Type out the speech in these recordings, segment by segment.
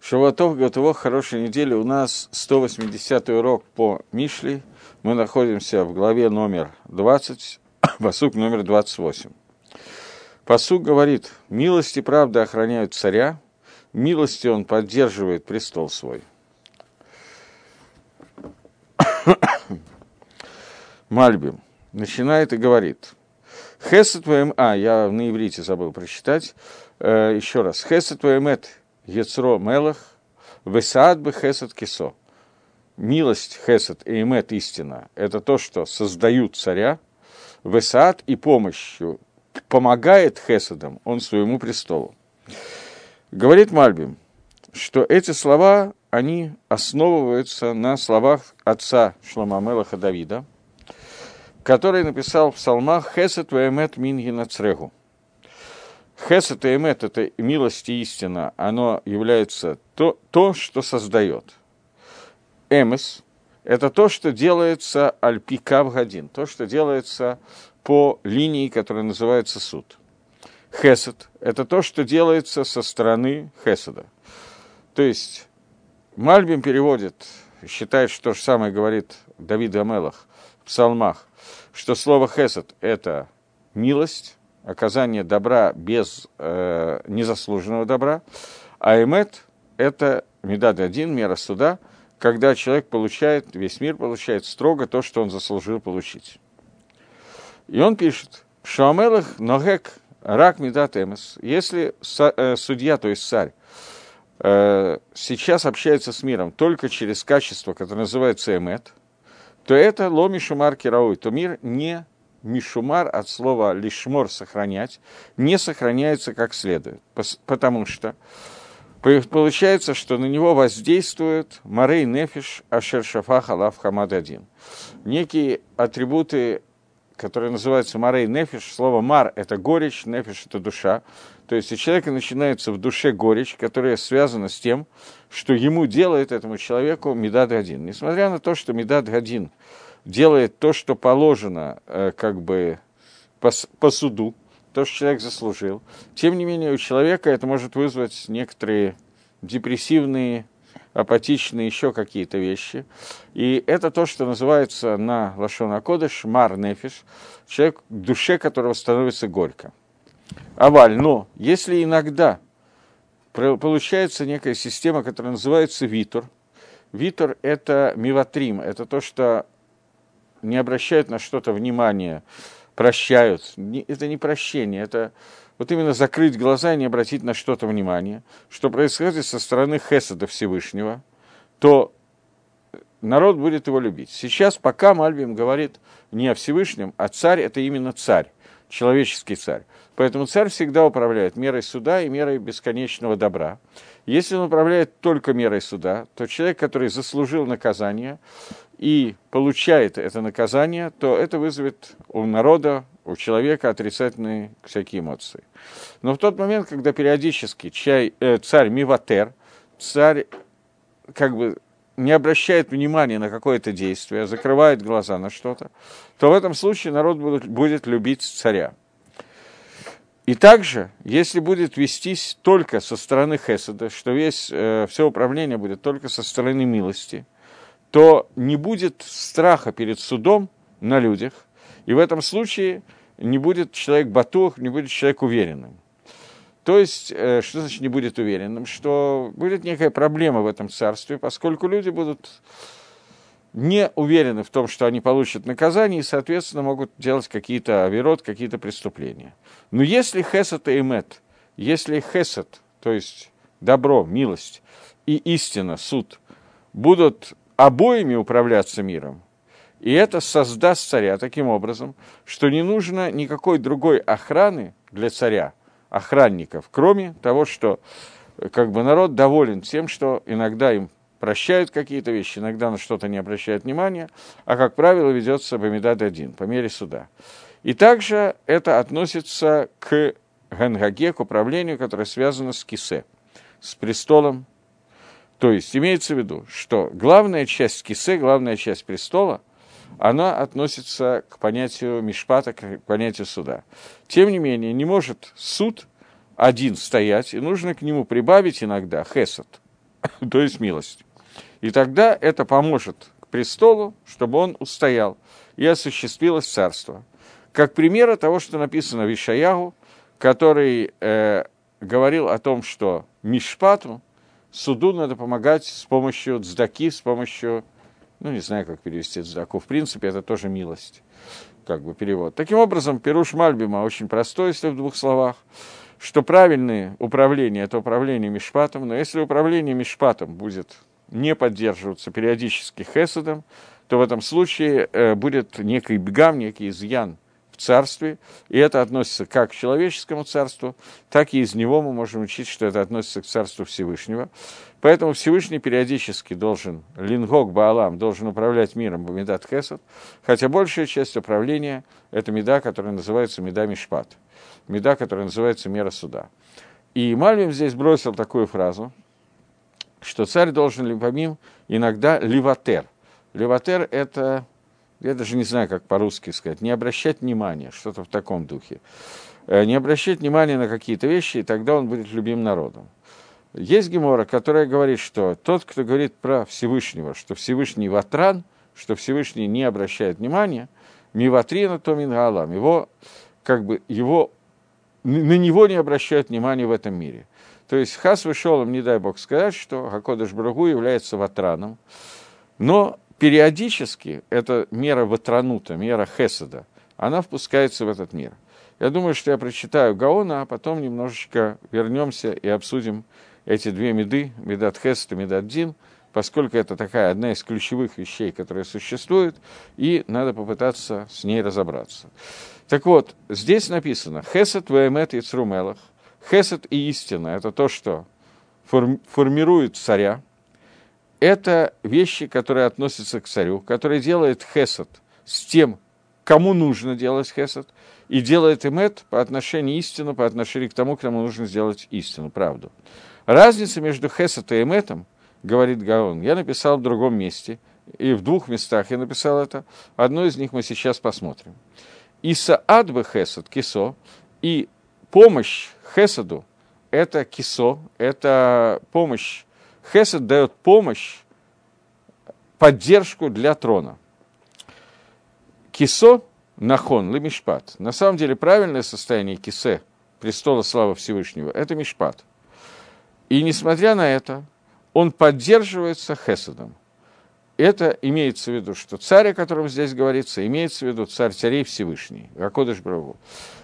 Шавуатов, Готово, хорошей недели. У нас 180 урок по Мишли. Мы находимся в главе номер 20, посук номер 28. Посук говорит, милость и правда охраняют царя, милости он поддерживает престол свой. Мальбим начинает и говорит, Хесед твоем... А, я на иврите забыл прочитать. Э, еще раз. Хесед твоем эт Ецро Мелах, Весаад бы Хесед Кисо. Милость Хесед и Эмет истина – это то, что создают царя, Весаад и помощью помогает Хеседам он своему престолу. Говорит Мальбим, что эти слова, они основываются на словах отца Шламамелаха Давида, который написал в псалмах «Хесед ваэмет минги нацрегу». Хесед и эмет – это милость и истина, оно является то, то что создает. Эмес – это то, что делается альпика в годин, то, что делается по линии, которая называется суд. Хесед – это то, что делается со стороны Хеседа. То есть Мальбим переводит, считает, что то же самое говорит Давид Амелах в псалмах, что слово хесед – это милость, оказание добра без э, незаслуженного добра, а эмет – это медад один, мера суда, когда человек получает, весь мир получает строго то, что он заслужил получить. И он пишет, Шуамелах ногек рак медат эмес. Если э, судья, то есть царь, э, сейчас общается с миром только через качество, которое называется эмет, то это ломишумар кирауй, то мир не мишумар от слова лишмор сохранять, не сохраняется как следует, потому что получается, что на него воздействует Марей Нефиш Ашер Шафах Алав Хамад один. Некие атрибуты, которые называются Марей Нефиш, слово Мар – это горечь, Нефиш – это душа. То есть у человека начинается в душе горечь, которая связана с тем, что ему делает этому человеку Медад Гадин. Несмотря на то, что Медад Гадин делает то, что положено э, как бы по, по суду, то, что человек заслужил. Тем не менее, у человека это может вызвать некоторые депрессивные, апатичные, еще какие-то вещи. И это то, что называется на Лашона Кодыш мар нефиш, человек, душе которого становится горько. Аваль, но если иногда получается некая система, которая называется витор, витор – это миватрим, это то, что не обращают на что-то внимания, прощают. Это не прощение, это вот именно закрыть глаза и не обратить на что-то внимание, что происходит со стороны Хесада Всевышнего, то народ будет его любить. Сейчас, пока Мальбим говорит не о Всевышнем, а царь – это именно царь, человеческий царь. Поэтому царь всегда управляет мерой суда и мерой бесконечного добра. Если он управляет только мерой суда, то человек, который заслужил наказание, и получает это наказание, то это вызовет у народа, у человека отрицательные всякие эмоции. Но в тот момент, когда периодически чай, э, царь Миватер, царь как бы не обращает внимания на какое-то действие, закрывает глаза на что-то, то в этом случае народ будет, будет любить царя. И также, если будет вестись только со стороны Хесада, что весь, э, все управление будет только со стороны милости – то не будет страха перед судом на людях, и в этом случае не будет человек батух, не будет человек уверенным. То есть, э, что значит не будет уверенным? Что будет некая проблема в этом царстве, поскольку люди будут не уверены в том, что они получат наказание, и, соответственно, могут делать какие-то оверот, какие-то преступления. Но если хесед и эмет, если хесед, то есть добро, милость и истина, суд, будут обоими управляться миром. И это создаст царя таким образом, что не нужно никакой другой охраны для царя, охранников, кроме того, что как бы народ доволен тем, что иногда им прощают какие-то вещи, иногда на что-то не обращают внимания, а, как правило, ведется Бамидад один, по мере суда. И также это относится к Гангаге, к управлению, которое связано с Кисе, с престолом то есть имеется в виду, что главная часть кисе, главная часть престола, она относится к понятию мишпата, к понятию суда. Тем не менее, не может суд один стоять, и нужно к нему прибавить иногда хесед, то есть милость. И тогда это поможет престолу, чтобы он устоял, и осуществилось царство. Как пример того, что написано в Ишаягу, который э, говорил о том, что Мишпату, суду надо помогать с помощью цдаки, с помощью, ну, не знаю, как перевести цдаку, в принципе, это тоже милость, как бы перевод. Таким образом, Перуш Мальбима очень простой, если в двух словах, что правильное управление – это управление Мишпатом, но если управление Мишпатом будет не поддерживаться периодически хесадом, то в этом случае э, будет некий бегам, некий изъян – царстве, и это относится как к человеческому царству, так и из него мы можем учить, что это относится к царству Всевышнего. Поэтому Всевышний периодически должен, лингок Баалам, должен управлять миром в Медат Хесад, хотя большая часть управления – это меда, которая называется меда Мишпат, меда, которая называется мера суда. И Мальвим здесь бросил такую фразу, что царь должен, помимо иногда ливатер. Ливатер – это я даже не знаю, как по-русски сказать, не обращать внимания, что-то в таком духе. Э, не обращать внимания на какие-то вещи, и тогда он будет любим народом. Есть Гемора, которая говорит, что тот, кто говорит про Всевышнего, что Всевышний ватран, что Всевышний не обращает внимания, миватрина то мингалам, его, как бы, его, на него не обращают внимания в этом мире. То есть Хас вышел, не дай бог сказать, что Хакодыш Брагу является ватраном, но периодически эта мера ватранута, мера хеседа, она впускается в этот мир. Я думаю, что я прочитаю Гаона, а потом немножечко вернемся и обсудим эти две меды, медат хесед и медат дин, поскольку это такая одна из ключевых вещей, которая существует, и надо попытаться с ней разобраться. Так вот, здесь написано «Хесед ваэмет и црумелах». Хесед и истина – это то, что формирует царя, это вещи, которые относятся к царю, который делает хесед с тем, кому нужно делать хесед, и делает им это по отношению истину, по отношению к тому, кому нужно сделать истину, правду. Разница между хесед и эметом, говорит Гаон, я написал в другом месте, и в двух местах я написал это, одно из них мы сейчас посмотрим. Исаад бы хесед, кисо, и помощь хесаду, это кисо, это помощь Хесед дает помощь, поддержку для трона. Кисо, нахон, лемишпат. На самом деле правильное состояние кисе, престола славы Всевышнего, это мишпат. И несмотря на это, он поддерживается хеседом – это имеется в виду, что царь, о котором здесь говорится, имеется в виду царь царей Всевышний, Акодыш Браву.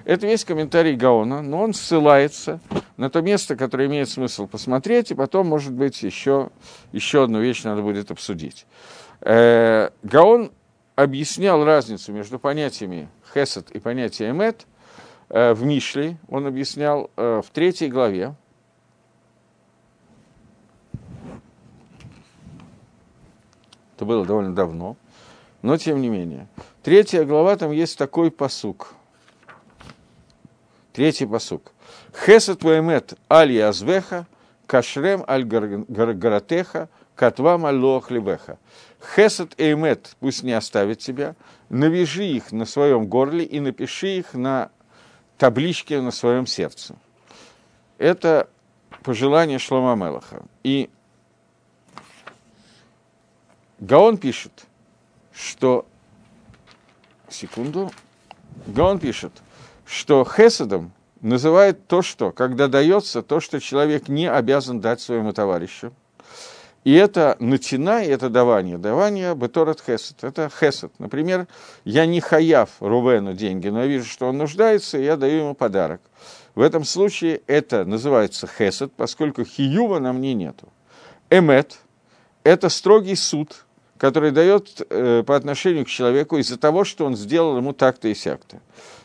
Это весь комментарий Гаона, но он ссылается на то место, которое имеет смысл посмотреть, и потом, может быть, еще, еще одну вещь надо будет обсудить. Э, Гаон объяснял разницу между понятиями хесед и понятием эмет э, в Мишле, он объяснял э, в третьей главе, Это было довольно давно. Но тем не менее. Третья глава, там есть такой посук. Третий посук. Хесет ваэмет аль язвеха, кашрем аль гаратеха, катвам аль лоахлебеха. Хесет и пусть не оставит тебя, навяжи их на своем горле и напиши их на табличке на своем сердце. Это пожелание Шлома Мелаха. И Гаон пишет, что... Секунду. Гаон пишет, что Хеседом называет то, что, когда дается то, что человек не обязан дать своему товарищу. И это натина, и это давание. Давание беторат хесед. Это хесед. Например, я не хаяв Рувену деньги, но я вижу, что он нуждается, и я даю ему подарок. В этом случае это называется хесед, поскольку хиюва на мне нету. Эмет – это строгий суд, который дает э, по отношению к человеку из-за того, что он сделал ему так-то и сяк-то.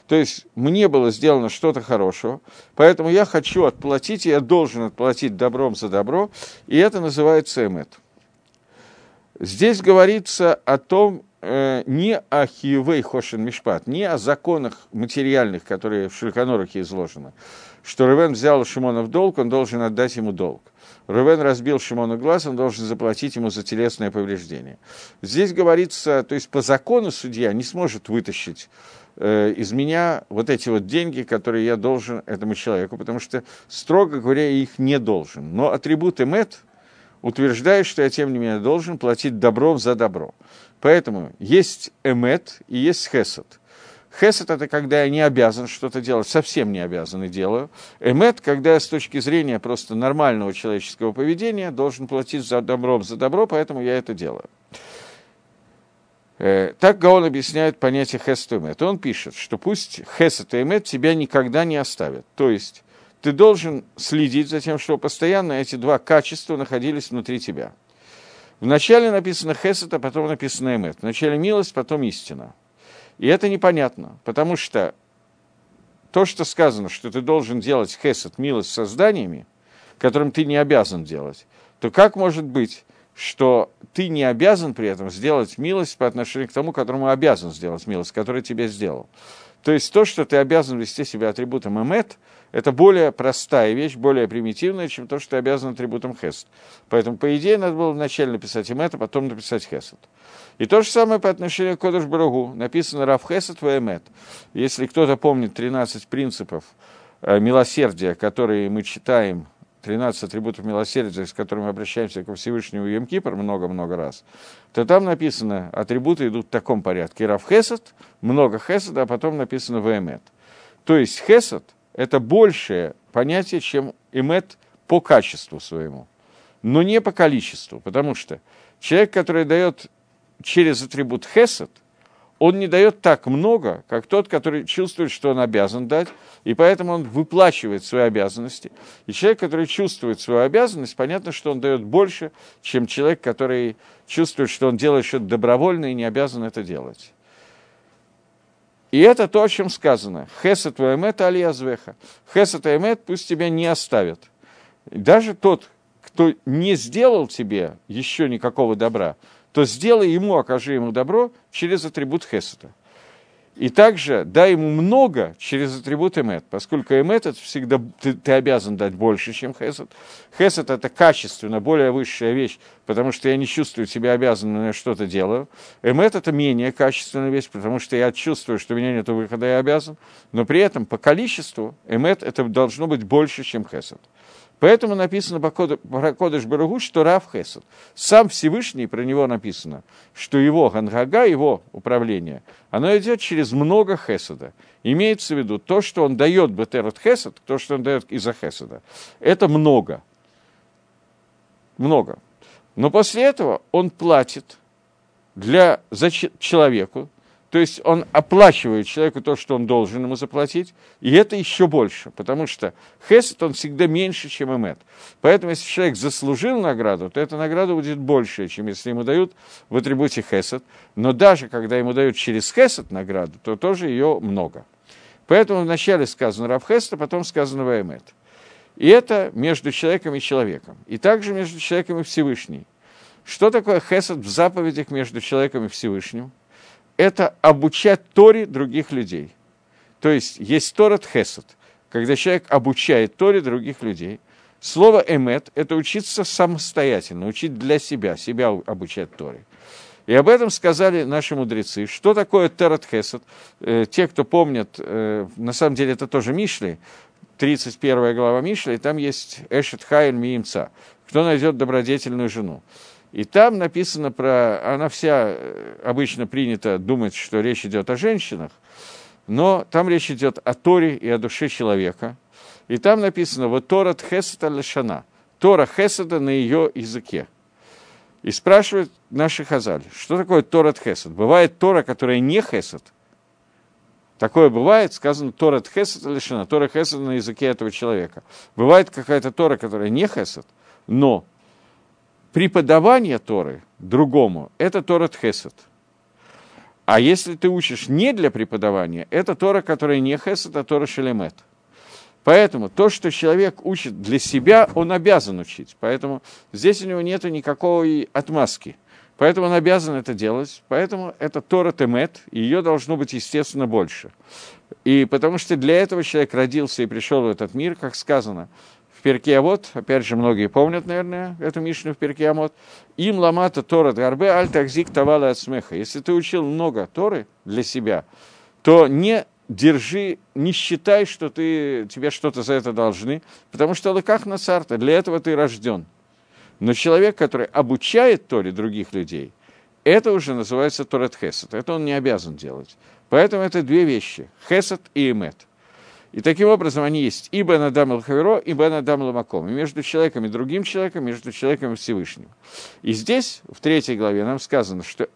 То есть мне было сделано что-то хорошего, поэтому я хочу отплатить, и я должен отплатить добром за добро, и это называется эмет. Здесь говорится о том, э, не о хиевей хошен мишпат, не о законах материальных, которые в Шельконорахе изложены, что Ревен взял Шимона в долг, он должен отдать ему долг. Рувен разбил Шимону глаз, он должен заплатить ему за телесное повреждение. Здесь говорится, то есть по закону судья не сможет вытащить э, из меня вот эти вот деньги, которые я должен этому человеку, потому что, строго говоря, их не должен. Но атрибут эмет, утверждаю, что я, тем не менее, должен платить добром за добро. Поэтому есть эмет и есть хесед. Хесед – это когда я не обязан что-то делать, совсем не обязан и делаю. Эмет – когда я с точки зрения просто нормального человеческого поведения должен платить за добро за добро, поэтому я это делаю. Э, так Гаон объясняет понятие хесед и эмет. Он пишет, что пусть хесед и эмет тебя никогда не оставят. То есть ты должен следить за тем, чтобы постоянно эти два качества находились внутри тебя. Вначале написано хесед, а потом написано эмет. Вначале милость, потом истина. И это непонятно, потому что то, что сказано, что ты должен делать хесед, милость созданиями, которым ты не обязан делать, то как может быть, что ты не обязан при этом сделать милость по отношению к тому, которому обязан сделать милость, который тебе сделал? То есть то, что ты обязан вести себя атрибутом эмет, это более простая вещь, более примитивная, чем то, что ты обязан атрибутом хесед. Поэтому, по идее, надо было вначале написать эмет, а потом написать хесед. И то же самое по отношению к Кодыш Барагу. Написано Рав Хесед Ваэмет. Если кто-то помнит 13 принципов э, милосердия, которые мы читаем 13 атрибутов милосердия, с которыми мы обращаемся ко Всевышнему Емкипр много-много раз, то там написано, атрибуты идут в таком порядке. Рав Хесед, много Хеседа, а потом написано Вемет. То есть Хесед – это большее понятие, чем Эмет по качеству своему, но не по количеству, потому что человек, который дает через атрибут Хесед – он не дает так много, как тот, который чувствует, что он обязан дать, и поэтому он выплачивает свои обязанности. И человек, который чувствует свою обязанность, понятно, что он дает больше, чем человек, который чувствует, что он делает что-то добровольно и не обязан это делать. И это то, о чем сказано. Хесет ваэмет алиязвеха. Хесет и пусть тебя не оставят. Даже тот, кто не сделал тебе еще никакого добра, то сделай ему, окажи ему добро через атрибут Хесета. И также дай ему много через атрибут эмет, поскольку эмет это всегда ты, ты обязан дать больше, чем хесед. Хесед это качественно более высшая вещь, потому что я не чувствую себя обязанным, я что-то делаю. Эмет это менее качественная вещь, потому что я чувствую, что у меня нет выхода, я обязан. Но при этом по количеству эмет это должно быть больше, чем хесед. Поэтому написано про Кодыш Барагу, что Рав Хесед. Сам Всевышний, про него написано, что его Гангага, его управление, оно идет через много Хеседа. Имеется в виду то, что он дает Бетерот Хесед, то, что он дает из-за Хеседа. Это много. Много. Но после этого он платит для, за человеку, то есть он оплачивает человеку то, что он должен ему заплатить, и это еще больше, потому что хесед, он всегда меньше, чем эмет. Поэтому, если человек заслужил награду, то эта награда будет больше, чем если ему дают в атрибуте хесед. Но даже когда ему дают через хесед награду, то тоже ее много. Поэтому вначале сказано раб хесед, а потом сказано ваэмет. И это между человеком и человеком. И также между человеком и Всевышним. Что такое хесед в заповедях между человеком и Всевышним? Это обучать Торе других людей. То есть есть Торат Хесед, когда человек обучает Торе других людей. Слово «эмет» – это учиться самостоятельно, учить для себя, себя обучать Торе. И об этом сказали наши мудрецы. Что такое Терат Хесед? Э, те, кто помнят, э, на самом деле это тоже Мишли, 31 глава Мишли, там есть Эшет Хайль Миимца. Кто найдет добродетельную жену? И там написано про... Она вся э, обычно принято думать, что речь идет о женщинах, но там речь идет о Торе и о душе человека. И там написано вот Тора Тхесета Лешана. Тора Хеседа на ее языке. И спрашивает наши Хазаль, что такое Тора Хесед? Бывает Тора, которая не Хесед. Такое бывает, сказано Тора Хесед Лешана, Тора Хесед на языке этого человека. Бывает какая-то Тора, которая не Хесед, но преподавание Торы другому – это Тора Тхесед. А если ты учишь не для преподавания, это Тора, которая не Хесед, а Тора Шелемет. Поэтому то, что человек учит для себя, он обязан учить. Поэтому здесь у него нет никакой отмазки. Поэтому он обязан это делать. Поэтому это Тора Темет, и ее должно быть, естественно, больше. И потому что для этого человек родился и пришел в этот мир, как сказано, в Перке Амот, опять же, многие помнят, наверное, эту Мишну в Перке Амот, им ламата Тора Гарбе аль такзик тавала от смеха. Если ты учил много Торы для себя, то не держи, не считай, что ты, тебе что-то за это должны, потому что лыках на царта, для этого ты рожден. Но человек, который обучает Торе других людей, это уже называется Торет Хесед. Это он не обязан делать. Поэтому это две вещи – Хесед и Эмет. И таким образом они есть и Бен Адам Хаверо, и Бен Адам Ламаком. И между человеком и другим человеком, между человеком и Всевышним. И здесь, в третьей главе, нам сказано, что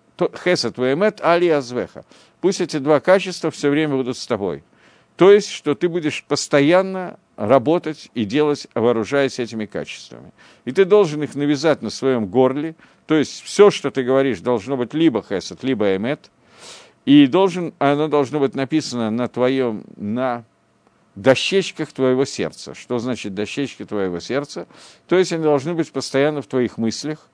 Хесед Ваэмет Али Азвеха. Пусть эти два качества все время будут с тобой. То есть, что ты будешь постоянно работать и делать, вооружаясь этими качествами. И ты должен их навязать на своем горле, то есть все, что ты говоришь, должно быть либо хесед, либо эмет, и должен, оно должно быть написано на твоем, на дощечках твоего сердца. Что значит дощечки твоего сердца? То есть они должны быть постоянно в твоих мыслях.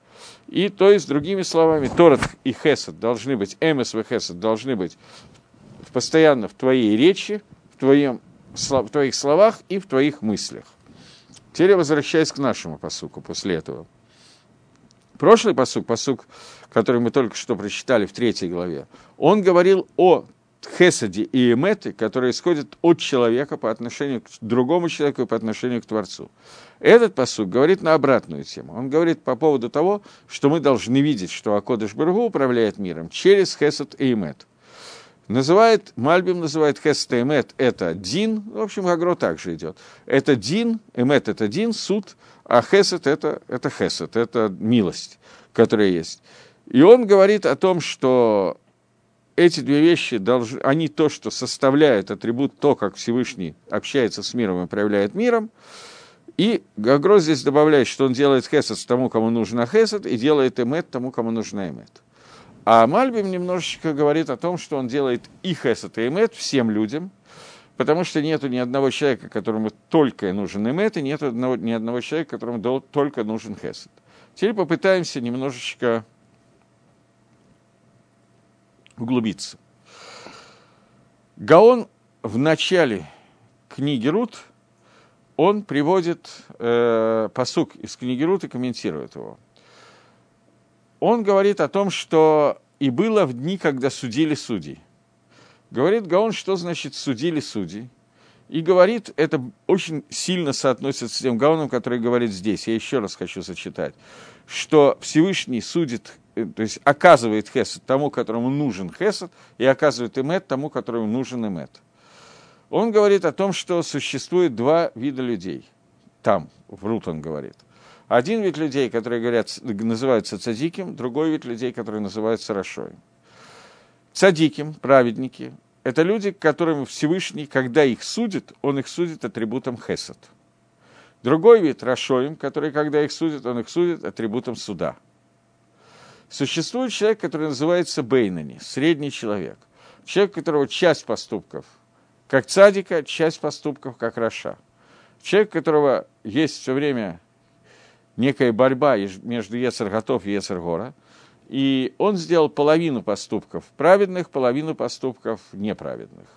И то есть, другими словами, Торат и Хесед должны быть, Эмес и Хесед должны быть постоянно в твоей речи, в, твоем, в твоих словах и в твоих мыслях. Теперь я возвращаюсь к нашему посуку после этого. Прошлый посук, посук, который мы только что прочитали в третьей главе, он говорил о хесаде и эмете, которые исходят от человека по отношению к другому человеку и по отношению к Творцу. Этот посуд говорит на обратную тему. Он говорит по поводу того, что мы должны видеть, что Акодыш Баргу управляет миром через хесад и эмет. Называет, Мальбим называет хесад и эмет это дин, в общем, Агро также идет. Это дин, эмет это дин, суд, а хесад это, это хесад, это милость, которая есть. И он говорит о том, что эти две вещи, должны, они то, что составляет атрибут, то, как Всевышний общается с миром и проявляет миром. И Гагро здесь добавляет, что он делает хесед тому, кому нужен хесед, и делает эмет тому, кому нужен эмет. А Мальбим немножечко говорит о том, что он делает и хесед, и эмет всем людям, потому что нету ни одного человека, которому только нужен эмет, и нет одного, ни одного человека, которому только нужен хесед. Теперь попытаемся немножечко углубиться. Гаон в начале книги Рут, он приводит э, посук из книги Рут и комментирует его. Он говорит о том, что и было в дни, когда судили судей. Говорит Гаон, что значит судили судей. И говорит, это очень сильно соотносится с тем Гаоном, который говорит здесь. Я еще раз хочу зачитать, что Всевышний судит то есть оказывает хесед тому, которому нужен хесед, и оказывает эмет тому, которому нужен эмет. Он говорит о том, что существует два вида людей. Там, в Рут он говорит. Один вид людей, которые говорят, называются цадиким, другой вид людей, которые называются рашоем. Цадиким, праведники, это люди, которым Всевышний, когда их судит, он их судит атрибутом хесед. Другой вид – рашоим, который, когда их судит, он их судит атрибутом суда – Существует человек, который называется Бейнани, средний человек. Человек, у которого часть поступков как цадика, часть поступков как Раша. Человек, у которого есть все время некая борьба между Ецерготов и Ецергора, и он сделал половину поступков праведных, половину поступков неправедных.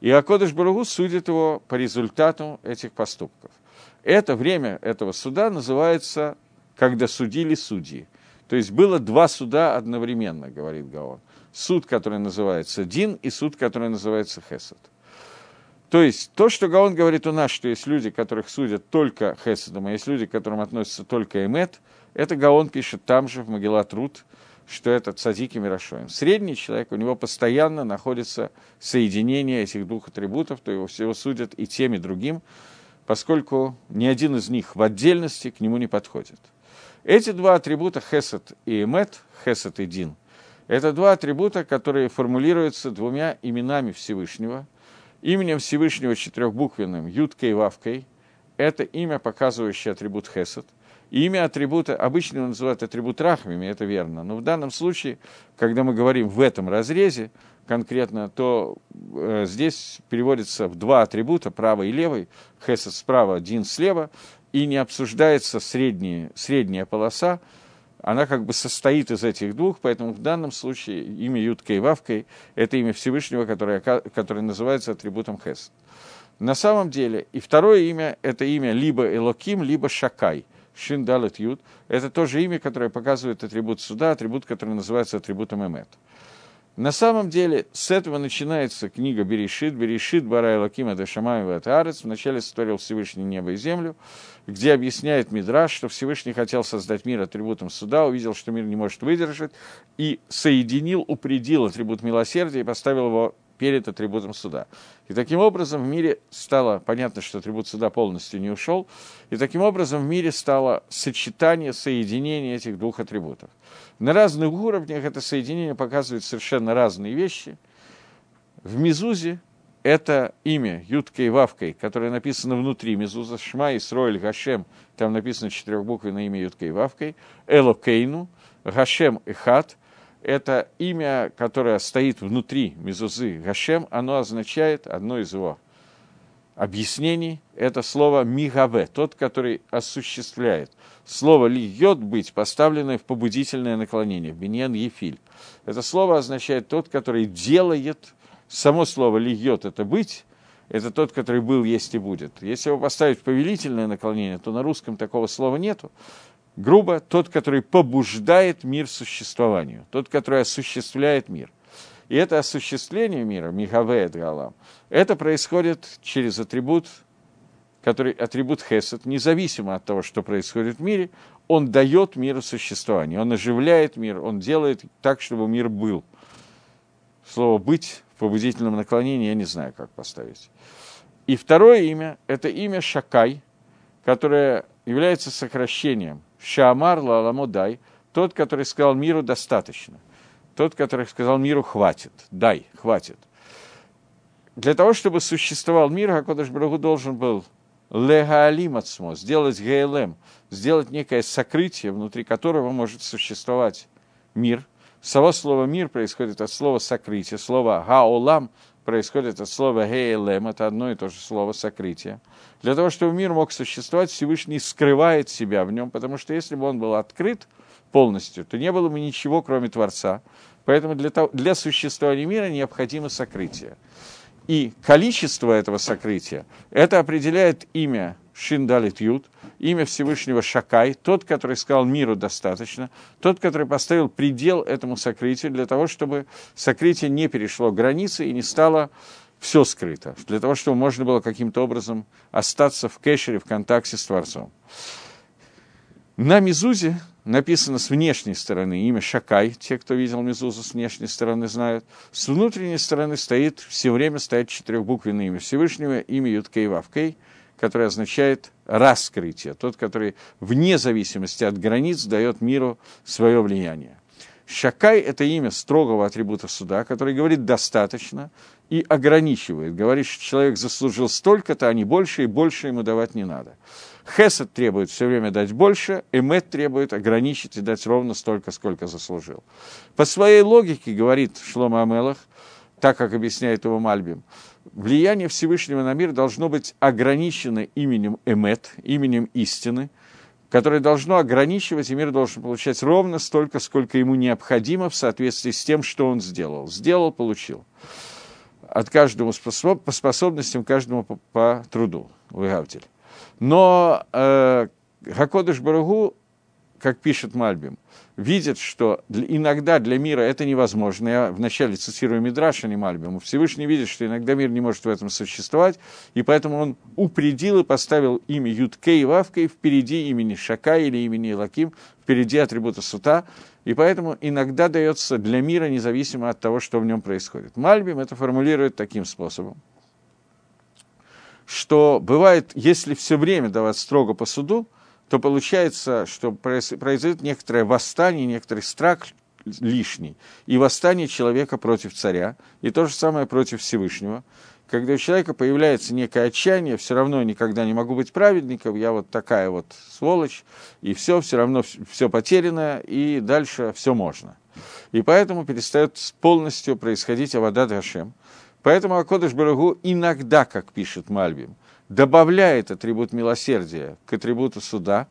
И Акодыш Баругу судит его по результату этих поступков. Это время этого суда называется «когда судили судьи». То есть было два суда одновременно, говорит Гаон. Суд, который называется Дин, и суд, который называется Хесед. То есть то, что Гаон говорит у нас, что есть люди, которых судят только Хеседом, а есть люди, к которым относятся только Эмет, это Гаон пишет там же, в Магеллат Рут, что это цадик и Мирошоем. Средний человек, у него постоянно находится соединение этих двух атрибутов, то его всего судят и тем, и другим, поскольку ни один из них в отдельности к нему не подходит. Эти два атрибута хесед и эмет, хесед и дин, это два атрибута, которые формулируются двумя именами Всевышнего. Именем Всевышнего четырехбуквенным Юткой и Вавкой – это имя, показывающее атрибут хесед. И имя атрибута, обычно его называют атрибут рахмими, это верно. Но в данном случае, когда мы говорим в этом разрезе конкретно, то э, здесь переводится в два атрибута, правый и левый, хесед справа, дин слева, и не обсуждается средняя, средняя полоса, она как бы состоит из этих двух, поэтому в данном случае имя Юткой и Вавкой – это имя Всевышнего, которое, которое называется атрибутом Хес. На самом деле, и второе имя – это имя либо Элоким, либо Шакай. Шин Далет Юд – это тоже имя, которое показывает атрибут суда, атрибут, который называется атрибутом Эмет. На самом деле, с этого начинается книга Берешит, Берешит, Барай Лакима Дашамаева это Арец, вначале сотворил Всевышний небо и землю, где объясняет Мидраш, что Всевышний хотел создать мир атрибутом суда, увидел, что мир не может выдержать, и соединил, упредил атрибут милосердия и поставил его перед атрибутом суда. И таким образом в мире стало понятно, что атрибут суда полностью не ушел, и таким образом в мире стало сочетание, соединение этих двух атрибутов. На разных уровнях это соединение показывает совершенно разные вещи. В Мизузе это имя Юткой Вавкой, которое написано внутри Мизуза, Шма, Исроэль, Гашем, там написано четырехбуквенное имя Юткой Вавкой, Элокейну, Гашем и Хат – это имя, которое стоит внутри Мезузы Гашем, оно означает, одно из его объяснений, это слово «мигаве», тот, который осуществляет. Слово «льет» быть, поставленное в побудительное наклонение, в биньян ефиль. Это слово означает тот, который делает, само слово «льет» – это быть, это тот, который был, есть и будет. Если его поставить в повелительное наклонение, то на русском такого слова нету грубо, тот, который побуждает мир существованию, тот, который осуществляет мир. И это осуществление мира, Михавеет Галам, это происходит через атрибут, который атрибут Хесед, независимо от того, что происходит в мире, он дает миру существование, он оживляет мир, он делает так, чтобы мир был. Слово «быть» в побудительном наклонении я не знаю, как поставить. И второе имя – это имя Шакай, которое является сокращением Шамар Лаламодай, тот, который сказал миру достаточно, тот, который сказал миру хватит, дай, хватит. Для того, чтобы существовал мир, Хакодыш Брагу должен был легаалим отсмо, сделать ГЛМ, сделать некое сокрытие, внутри которого может существовать мир. Само слово «мир» происходит от слова «сокрытие», слово «гаолам» происходит от слова «гейлем», это одно и то же слово «сокрытие». Для того, чтобы мир мог существовать, Всевышний скрывает себя в нем, потому что если бы он был открыт полностью, то не было бы ничего, кроме Творца. Поэтому для, того, для существования мира необходимо сокрытие. И количество этого сокрытия, это определяет имя Шиндалит Ют, имя Всевышнего Шакай, тот, который сказал миру достаточно, тот, который поставил предел этому сокрытию для того, чтобы сокрытие не перешло границы и не стало все скрыто, для того, чтобы можно было каким-то образом остаться в кэшере, в контакте с Творцом. На Мизузе написано с внешней стороны имя Шакай, те, кто видел Мизузу с внешней стороны, знают. С внутренней стороны стоит, все время стоит четырехбуквенное имя Всевышнего, имя Юткей Вавкей, которое означает раскрытие, тот, который вне зависимости от границ дает миру свое влияние. Шакай – это имя строгого атрибута суда, который говорит «достаточно», и ограничивает. Говорит, что человек заслужил столько-то, а не больше, и больше ему давать не надо. Хесед требует все время дать больше, Эмет требует ограничить и дать ровно столько, сколько заслужил. По своей логике, говорит Шлома Амелах, так как объясняет его Мальбим, влияние Всевышнего на мир должно быть ограничено именем Эмет, именем истины, которое должно ограничивать, и мир должен получать ровно столько, сколько ему необходимо в соответствии с тем, что он сделал. Сделал, получил от каждого способ, по способностям, каждому по, по труду, выгавтель. Но э, Хакодыш Барагу, как пишет Мальбим, видит, что иногда для мира это невозможно. Я вначале цитирую Мидраша, а не Мальбим. Всевышний видит, что иногда мир не может в этом существовать, и поэтому он упредил и поставил имя Юткей и Вавкой впереди имени Шака или имени Лаким, впереди атрибута Сута, и поэтому иногда дается для мира независимо от того, что в нем происходит. Мальбим это формулирует таким способом, что бывает, если все время давать строго по суду, то получается, что произойдет некоторое восстание, некоторый страх лишний, и восстание человека против царя, и то же самое против Всевышнего – когда у человека появляется некое отчаяние, все равно никогда не могу быть праведником, я вот такая вот сволочь, и все, все равно все потеряно, и дальше все можно. И поэтому перестает полностью происходить Авадат Гашем. Поэтому Акодыш Барагу иногда, как пишет Мальбим, добавляет атрибут милосердия к атрибуту суда,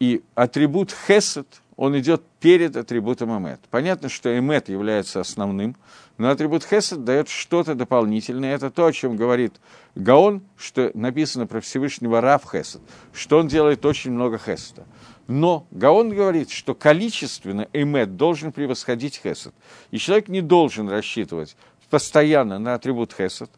и атрибут Хесед, он идет перед атрибутом Эмет. Понятно, что Эмет является основным, но атрибут Хесед дает что-то дополнительное. Это то, о чем говорит Гаон, что написано про Всевышнего Рав Хесед, что он делает очень много Хеседа. Но Гаон говорит, что количественно эмет должен превосходить хесед. И человек не должен рассчитывать постоянно на атрибут хесед.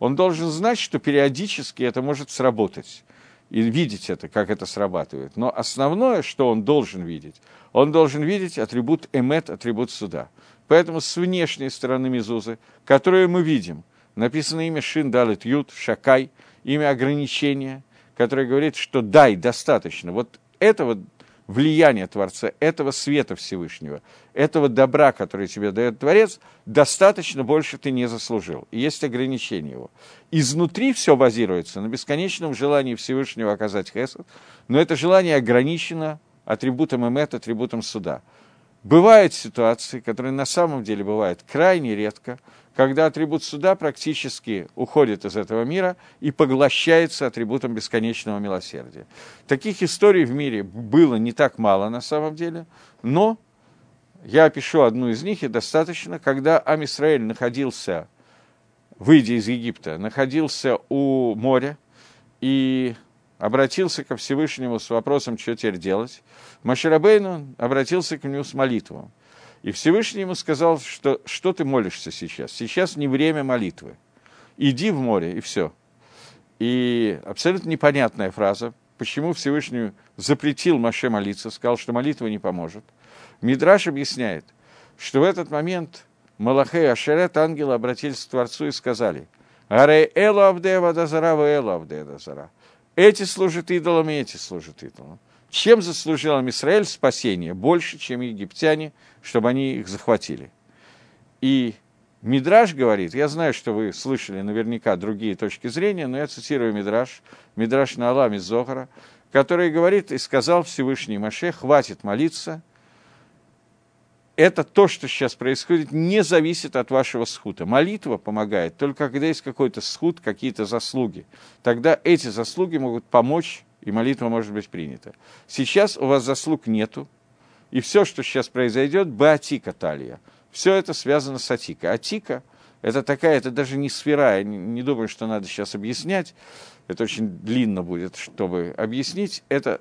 Он должен знать, что периодически это может сработать и видеть это, как это срабатывает. Но основное, что он должен видеть, он должен видеть атрибут эмет, атрибут суда. Поэтому с внешней стороны Мезузы, которую мы видим, написано имя Шин Далит Ют, Шакай, имя ограничения, которое говорит, что дай, достаточно. Вот этого влияния Творца, этого света Всевышнего, этого добра, который тебе дает Творец, достаточно больше ты не заслужил. И есть ограничение его. Изнутри все базируется на бесконечном желании Всевышнего оказать хесед, но это желание ограничено атрибутом эмет, атрибутом суда. Бывают ситуации, которые на самом деле бывают крайне редко, когда атрибут суда практически уходит из этого мира и поглощается атрибутом бесконечного милосердия. Таких историй в мире было не так мало на самом деле, но я опишу одну из них, и достаточно, когда Амисраэль находился, выйдя из Египта, находился у моря и обратился ко Всевышнему с вопросом, что теперь делать. Маширабейну обратился к нему с молитвой. И Всевышний ему сказал, что что ты молишься сейчас? Сейчас не время молитвы. Иди в море, и все. И абсолютно непонятная фраза, почему Всевышний запретил Маше молиться, сказал, что молитва не поможет. Мидраш объясняет, что в этот момент Малахей и Ашерет, ангелы, обратились к Творцу и сказали, «Аре элу авдева дазара, элу авдева дазара». Эти служат идолам, и эти служат идолам. Чем заслужил Израиль спасение? Больше, чем египтяне, чтобы они их захватили. И Мидраш говорит, я знаю, что вы слышали наверняка другие точки зрения, но я цитирую Мидраш, Мидраш на Алам из Зохара, который говорит, и сказал Всевышний Маше, хватит молиться, это то, что сейчас происходит, не зависит от вашего схута. Молитва помогает только когда есть какой-то схуд, какие-то заслуги. Тогда эти заслуги могут помочь и молитва может быть принята. Сейчас у вас заслуг нету, и все, что сейчас произойдет, баатика талия. Все это связано с атика. Атика – это такая, это даже не сфера, я не думаю, что надо сейчас объяснять, это очень длинно будет, чтобы объяснить, это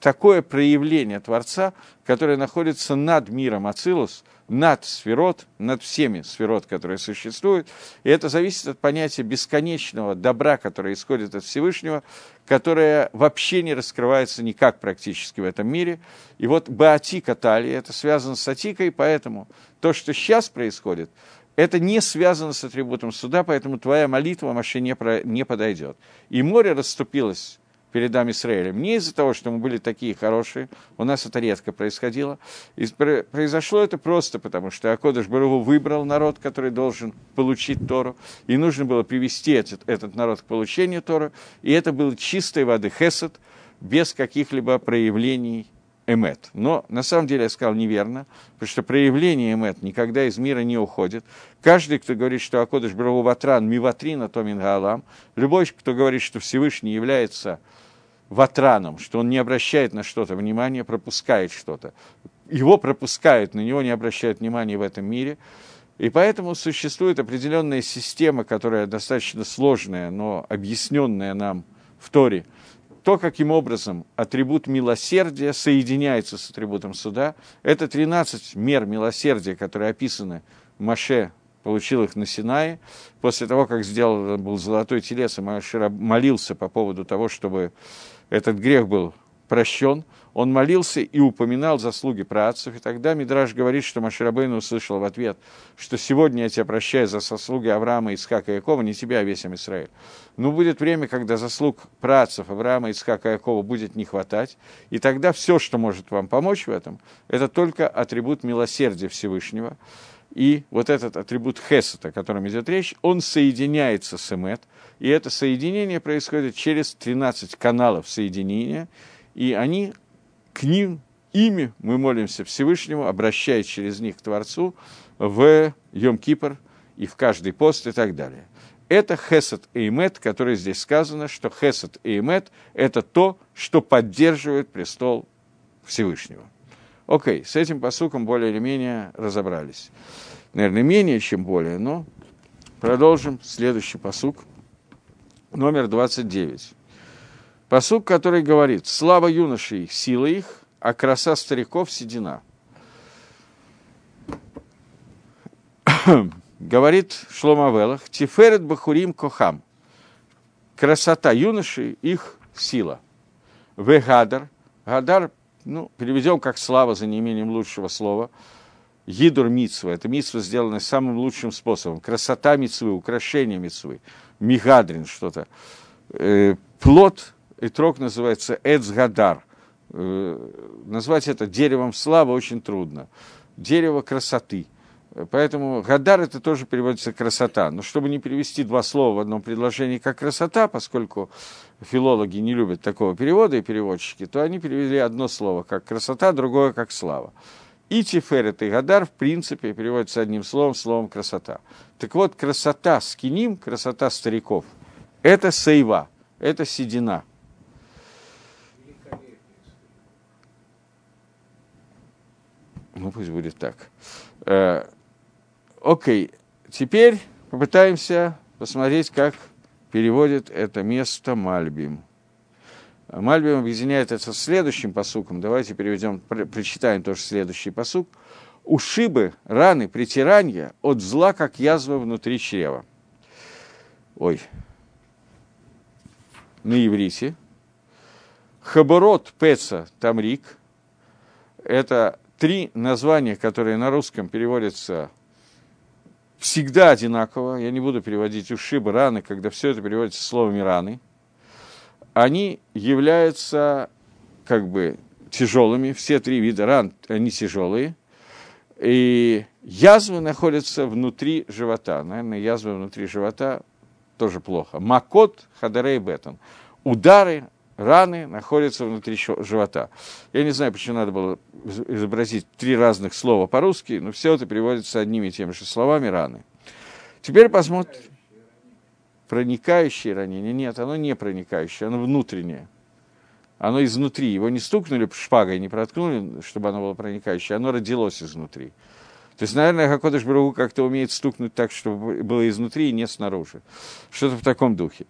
такое проявление Творца, которое находится над миром Ацилус, над сферот, над всеми сферот, которые существуют. И это зависит от понятия бесконечного добра, которое исходит от Всевышнего, которое вообще не раскрывается никак практически в этом мире. И вот Баатика Тали, это связано с Атикой, поэтому то, что сейчас происходит, это не связано с атрибутом суда, поэтому твоя молитва Маше не, про, не подойдет. И море расступилось перед Израилем. Не из-за того, что мы были такие хорошие, у нас это редко происходило. И произошло это просто потому, что Акодыш Баругу выбрал народ, который должен получить Тору, и нужно было привести этот, этот народ к получению Торы, и это был чистой воды хесед, без каких-либо проявлений эмет. Но на самом деле я сказал неверно, потому что проявление эмет никогда из мира не уходит. Каждый, кто говорит, что Акодыш Браву Ватран, Миватрина, Томин Гаалам, любой, кто говорит, что Всевышний является ватраном, что он не обращает на что-то внимания, пропускает что-то. Его пропускают, на него не обращают внимания в этом мире. И поэтому существует определенная система, которая достаточно сложная, но объясненная нам в Торе. То, каким образом атрибут милосердия соединяется с атрибутом суда, это 13 мер милосердия, которые описаны. Маше получил их на Синае. После того, как сделал был золотой телес, и Машир молился по поводу того, чтобы этот грех был прощен, он молился и упоминал заслуги праотцев, и тогда Мидраш говорит, что Маширабейн услышал в ответ, что сегодня я тебя прощаю за заслуги Авраама, Исхака и Якова, не тебя, а весь Израиль. Но будет время, когда заслуг праотцев Авраама, Исхака и Якова будет не хватать, и тогда все, что может вам помочь в этом, это только атрибут милосердия Всевышнего. И вот этот атрибут хесед, о котором идет речь, он соединяется с эмет, и это соединение происходит через 13 каналов соединения, и они к ним, ими мы молимся Всевышнему, обращаясь через них к Творцу в Йом-Кипр и в каждый пост и так далее. Это хесед и эмет, который здесь сказано, что хесед и эмет – это то, что поддерживает престол Всевышнего. Окей, с этим посуком более или менее разобрались. Наверное, менее, чем более, но продолжим следующий посук, номер 29. Посук, который говорит, слава юношей, сила их, а краса стариков – седина. Говорит Шлома Велах, Тиферет Бахурим Кохам. Красота юноши – их сила. Вегадар. Гадар, ну, переведем как слава за неимением лучшего слова. Гидур мицва. Это мицва, сделанная самым лучшим способом. Красота мицвы, украшение мицвы. Мигадрин что-то. Э, плод, и трог называется Эцгадар. Э, назвать это деревом славы очень трудно. Дерево красоты. Поэтому Гадар это тоже переводится красота. Но чтобы не перевести два слова в одном предложении как красота, поскольку филологи не любят такого перевода и переводчики, то они перевели одно слово как красота, другое как слава. И Тиферет, и Гадар, в принципе, переводятся одним словом, словом красота. Так вот, красота скиним, красота стариков, это сейва, это седина – Ну, пусть будет так. Э, окей, теперь попытаемся посмотреть, как переводит это место Мальбим. Мальбим объединяет это с следующим посуком. Давайте переведем, прочитаем тоже следующий посук. Ушибы, раны, притирания от зла, как язва внутри чрева. Ой. На иврите. Хаборот Пеца Тамрик. Это три названия, которые на русском переводятся всегда одинаково, я не буду переводить ушибы, раны, когда все это переводится словами раны, они являются как бы тяжелыми, все три вида ран, они тяжелые, и язвы находятся внутри живота. Наверное, язвы внутри живота тоже плохо. Макот, хадарей, бетон. Удары раны находятся внутри живота. Я не знаю, почему надо было изобразить три разных слова по-русски, но все это переводится одними и теми же словами раны. Теперь посмотрим. Проникающее ранение. Нет, оно не проникающее, оно внутреннее. Оно изнутри. Его не стукнули шпагой, не проткнули, чтобы оно было проникающее, оно родилось изнутри. То есть, наверное, Хакодыш Брагу как-то умеет стукнуть так, чтобы было изнутри и не снаружи. Что-то в таком духе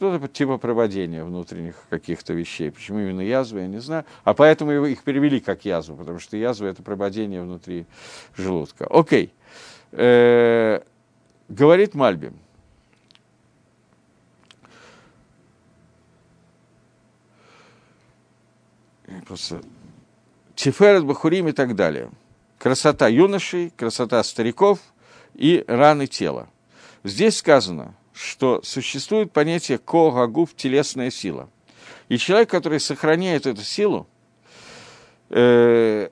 что-то типа проводения внутренних каких-то вещей. Почему именно язвы, я не знаю. А поэтому их перевели как язву, потому что язва – это проводение внутри желудка. Окей. Э-э- говорит Мальбим. Просто Тиферет, Бахурим и так далее. Красота юношей, красота стариков и раны тела. Здесь сказано – что существует понятие когагуф – телесная сила. И человек, который сохраняет эту силу, э,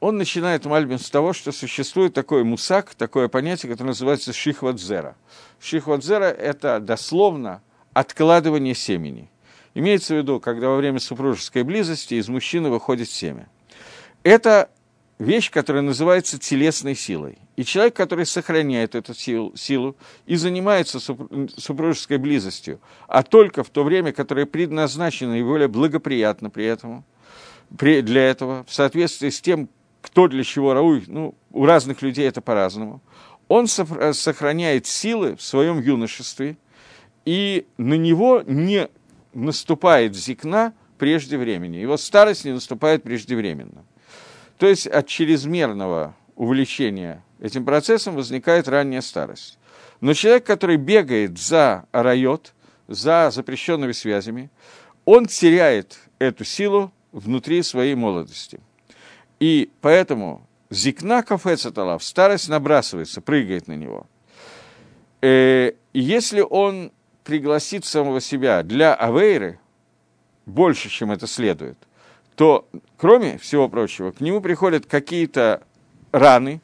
он начинает Мальбин с того, что существует такой мусак, такое понятие, которое называется шихвадзера. Шихвадзера – это дословно откладывание семени. Имеется в виду, когда во время супружеской близости из мужчины выходит семя. Это вещь, которая называется телесной силой. И человек, который сохраняет эту силу, силу и занимается супружеской близостью, а только в то время, которое предназначено и более благоприятно при этом, для этого, в соответствии с тем, кто для чего рауй, ну, у разных людей это по-разному, он сохраняет силы в своем юношестве, и на него не наступает зикна прежде времени. Его старость не наступает преждевременно. То есть от чрезмерного увлечения этим процессом возникает ранняя старость. Но человек, который бегает за райот, за запрещенными связями, он теряет эту силу внутри своей молодости. И поэтому зикна кафецатала в старость набрасывается, прыгает на него. Э, если он пригласит самого себя для авейры больше, чем это следует, то, кроме всего прочего, к нему приходят какие-то раны,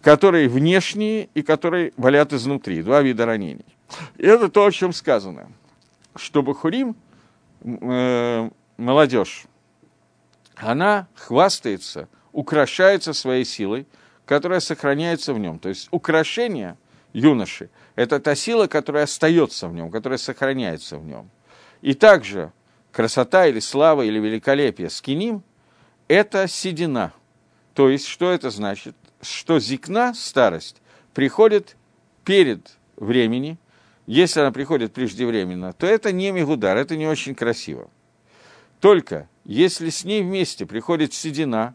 которые внешние и которые болят изнутри, два вида ранений. И это то, о чем сказано, что Бахурим, э, молодежь, она хвастается, украшается своей силой, которая сохраняется в нем. То есть украшение юноши – это та сила, которая остается в нем, которая сохраняется в нем. И также красота или слава или великолепие скиним – это седина. То есть, что это значит? Что зикна, старость, приходит перед времени, если она приходит преждевременно, то это не мигудар, это не очень красиво. Только если с ней вместе приходит седина,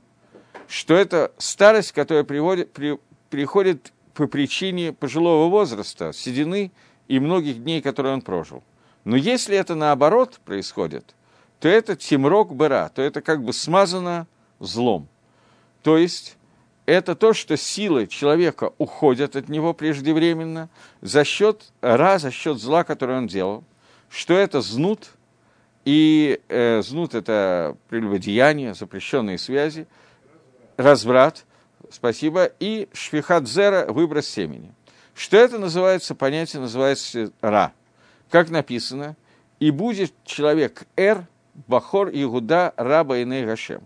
что это старость, которая приводит, при, приходит по причине пожилого возраста, седины и многих дней, которые он прожил. Но если это наоборот происходит, то это тимрок быра, то это как бы смазано злом. То есть это то, что силы человека уходят от него преждевременно за счет ра, за счет зла, который он делал, что это знут, и э, знут – это прелюбодеяние, запрещенные связи, разврат, спасибо, и швихат-зера – выброс семени. Что это называется, понятие называется ра. Как написано, «И будет человек эр, бахор Игуда, раба и Гашем».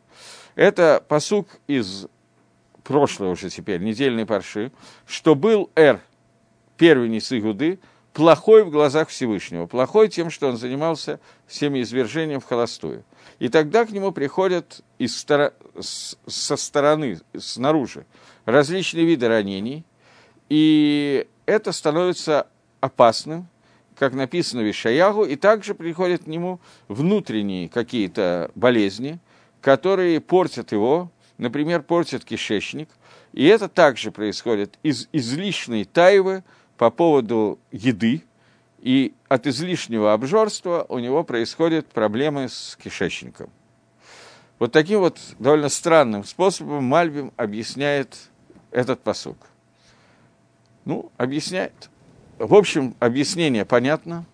Это посук из прошлой уже теперь, недельной парши, что был Эр, первенец Игуды, плохой в глазах Всевышнего, плохой тем, что он занимался семяизвержением в холостую. И тогда к нему приходят из стора... со стороны, снаружи, различные виды ранений, и это становится опасным, как написано в Ишаягу, и также приходят к нему внутренние какие-то болезни, которые портят его, например, портят кишечник. И это также происходит из излишней тайвы по поводу еды, и от излишнего обжорства у него происходят проблемы с кишечником. Вот таким вот довольно странным способом Мальбим объясняет этот посук. Ну, объясняет. В общем, объяснение понятно.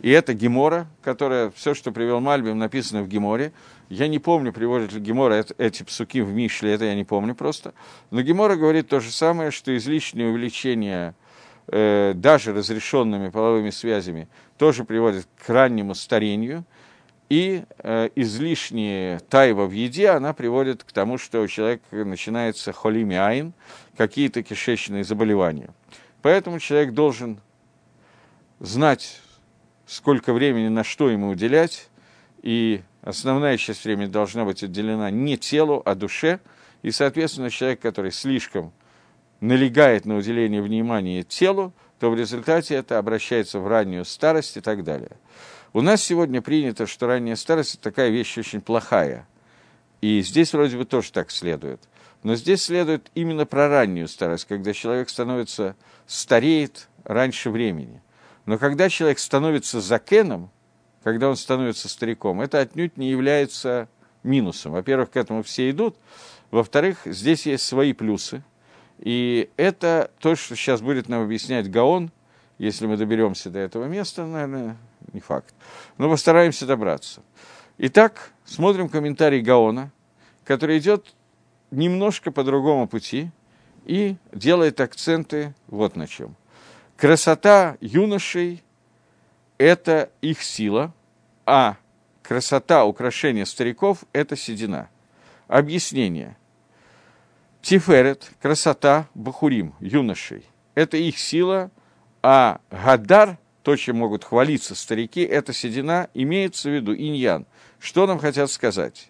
И это Гемора, которая, все, что привел Мальбим, написано в Геморе. Я не помню, приводит ли Гемора эти псуки в Мишле, это я не помню просто. Но Гемора говорит то же самое, что излишнее увеличение э, даже разрешенными половыми связями тоже приводит к раннему старению. И э, излишняя тайва в еде, она приводит к тому, что у человека начинается холими айн, какие-то кишечные заболевания. Поэтому человек должен знать, сколько времени на что ему уделять, и основная часть времени должна быть отделена не телу, а душе, и, соответственно, человек, который слишком налегает на уделение внимания телу, то в результате это обращается в раннюю старость и так далее. У нас сегодня принято, что ранняя старость – это такая вещь очень плохая. И здесь вроде бы тоже так следует. Но здесь следует именно про раннюю старость, когда человек становится, стареет раньше времени. Но когда человек становится закеном, когда он становится стариком, это отнюдь не является минусом. Во-первых, к этому все идут. Во-вторых, здесь есть свои плюсы. И это то, что сейчас будет нам объяснять Гаон, если мы доберемся до этого места, наверное, не факт. Но постараемся добраться. Итак, смотрим комментарий Гаона, который идет немножко по другому пути и делает акценты вот на чем. Красота юношей это их сила, а красота украшения стариков – это седина. Объяснение. Тиферет, красота бахурим, юношей – это их сила, а гадар, то, чем могут хвалиться старики, это седина, имеется в виду иньян. Что нам хотят сказать?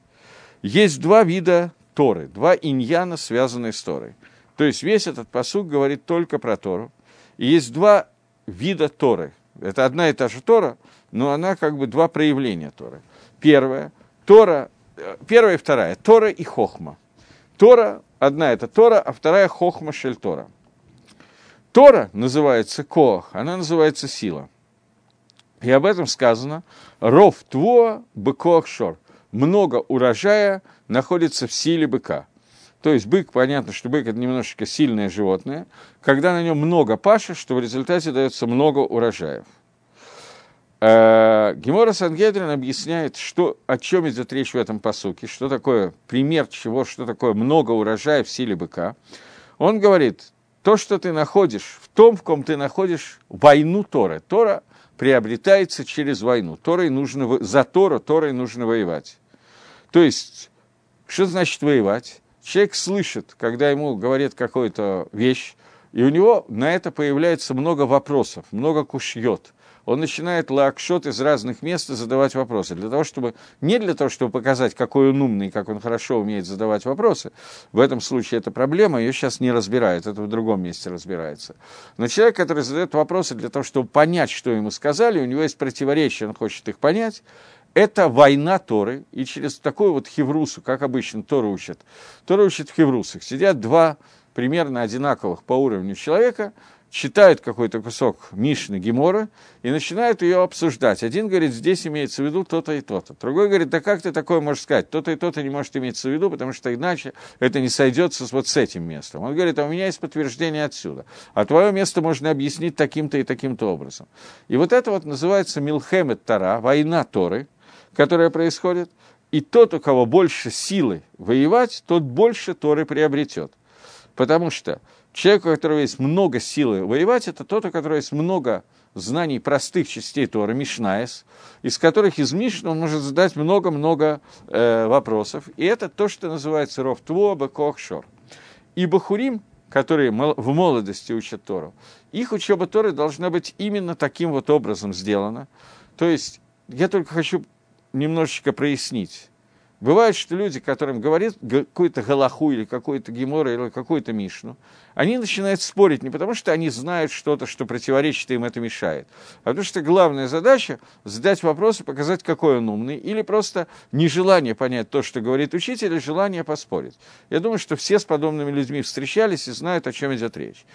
Есть два вида Торы, два иньяна, связанные с Торой. То есть весь этот посуг говорит только про Тору. И есть два вида Торы – это одна и та же Тора, но она как бы два проявления Торы. Первое, Тора, э, первая и вторая, Тора и Хохма. Тора, одна это Тора, а вторая Хохма Шель Тора. Тора называется Коах, она называется сила. И об этом сказано «Ров тво быкоах шор» – много урожая находится в силе быка. То есть бык, понятно, что бык – это немножечко сильное животное, когда на нем много паши, что в результате дается много урожаев. Э, Гемора Сангедрин объясняет, что, о чем идет речь в этом посуке, что такое пример чего, что такое много урожая в силе быка. Он говорит, то, что ты находишь, в том, в ком ты находишь войну Торы. Тора приобретается через войну. Торой нужно, за Тору Торой нужно воевать. То есть, что значит воевать? Человек слышит, когда ему говорят какую-то вещь, и у него на это появляется много вопросов, много кушьет. Он начинает лакшот из разных мест задавать вопросы. Для того, чтобы, не для того, чтобы показать, какой он умный, как он хорошо умеет задавать вопросы. В этом случае это проблема, ее сейчас не разбирают, это в другом месте разбирается. Но человек, который задает вопросы для того, чтобы понять, что ему сказали, у него есть противоречия, он хочет их понять, это война Торы, и через такую вот хеврусу, как обычно Тору учат, Тору учат в хеврусах, сидят два примерно одинаковых по уровню человека, читают какой-то кусок Мишны Гемора и начинают ее обсуждать. Один говорит, здесь имеется в виду то-то и то-то. Другой говорит, да как ты такое можешь сказать? То-то и то-то не может иметься в виду, потому что иначе это не сойдется вот с этим местом. Он говорит, а у меня есть подтверждение отсюда. А твое место можно объяснить таким-то и таким-то образом. И вот это вот называется Милхемет Тара, война Торы, которая происходит. И тот, у кого больше силы воевать, тот больше Торы приобретет. Потому что человек, у которого есть много силы воевать, это тот, у которого есть много знаний простых частей Торы, Мишнаес, из которых из Мишны он может задать много-много э, вопросов. И это то, что называется Ров Твоба Кохшор. И Бахурим, которые в молодости учат Тору, их учеба Торы должна быть именно таким вот образом сделана. То есть я только хочу немножечко прояснить. Бывает, что люди, которым говорит какую-то галаху или какой-то гемор или какую-то мишну, они начинают спорить не потому, что они знают что-то, что противоречит им, это мешает, а потому что главная задача – задать вопрос и показать, какой он умный, или просто нежелание понять то, что говорит учитель, или желание поспорить. Я думаю, что все с подобными людьми встречались и знают, о чем идет речь.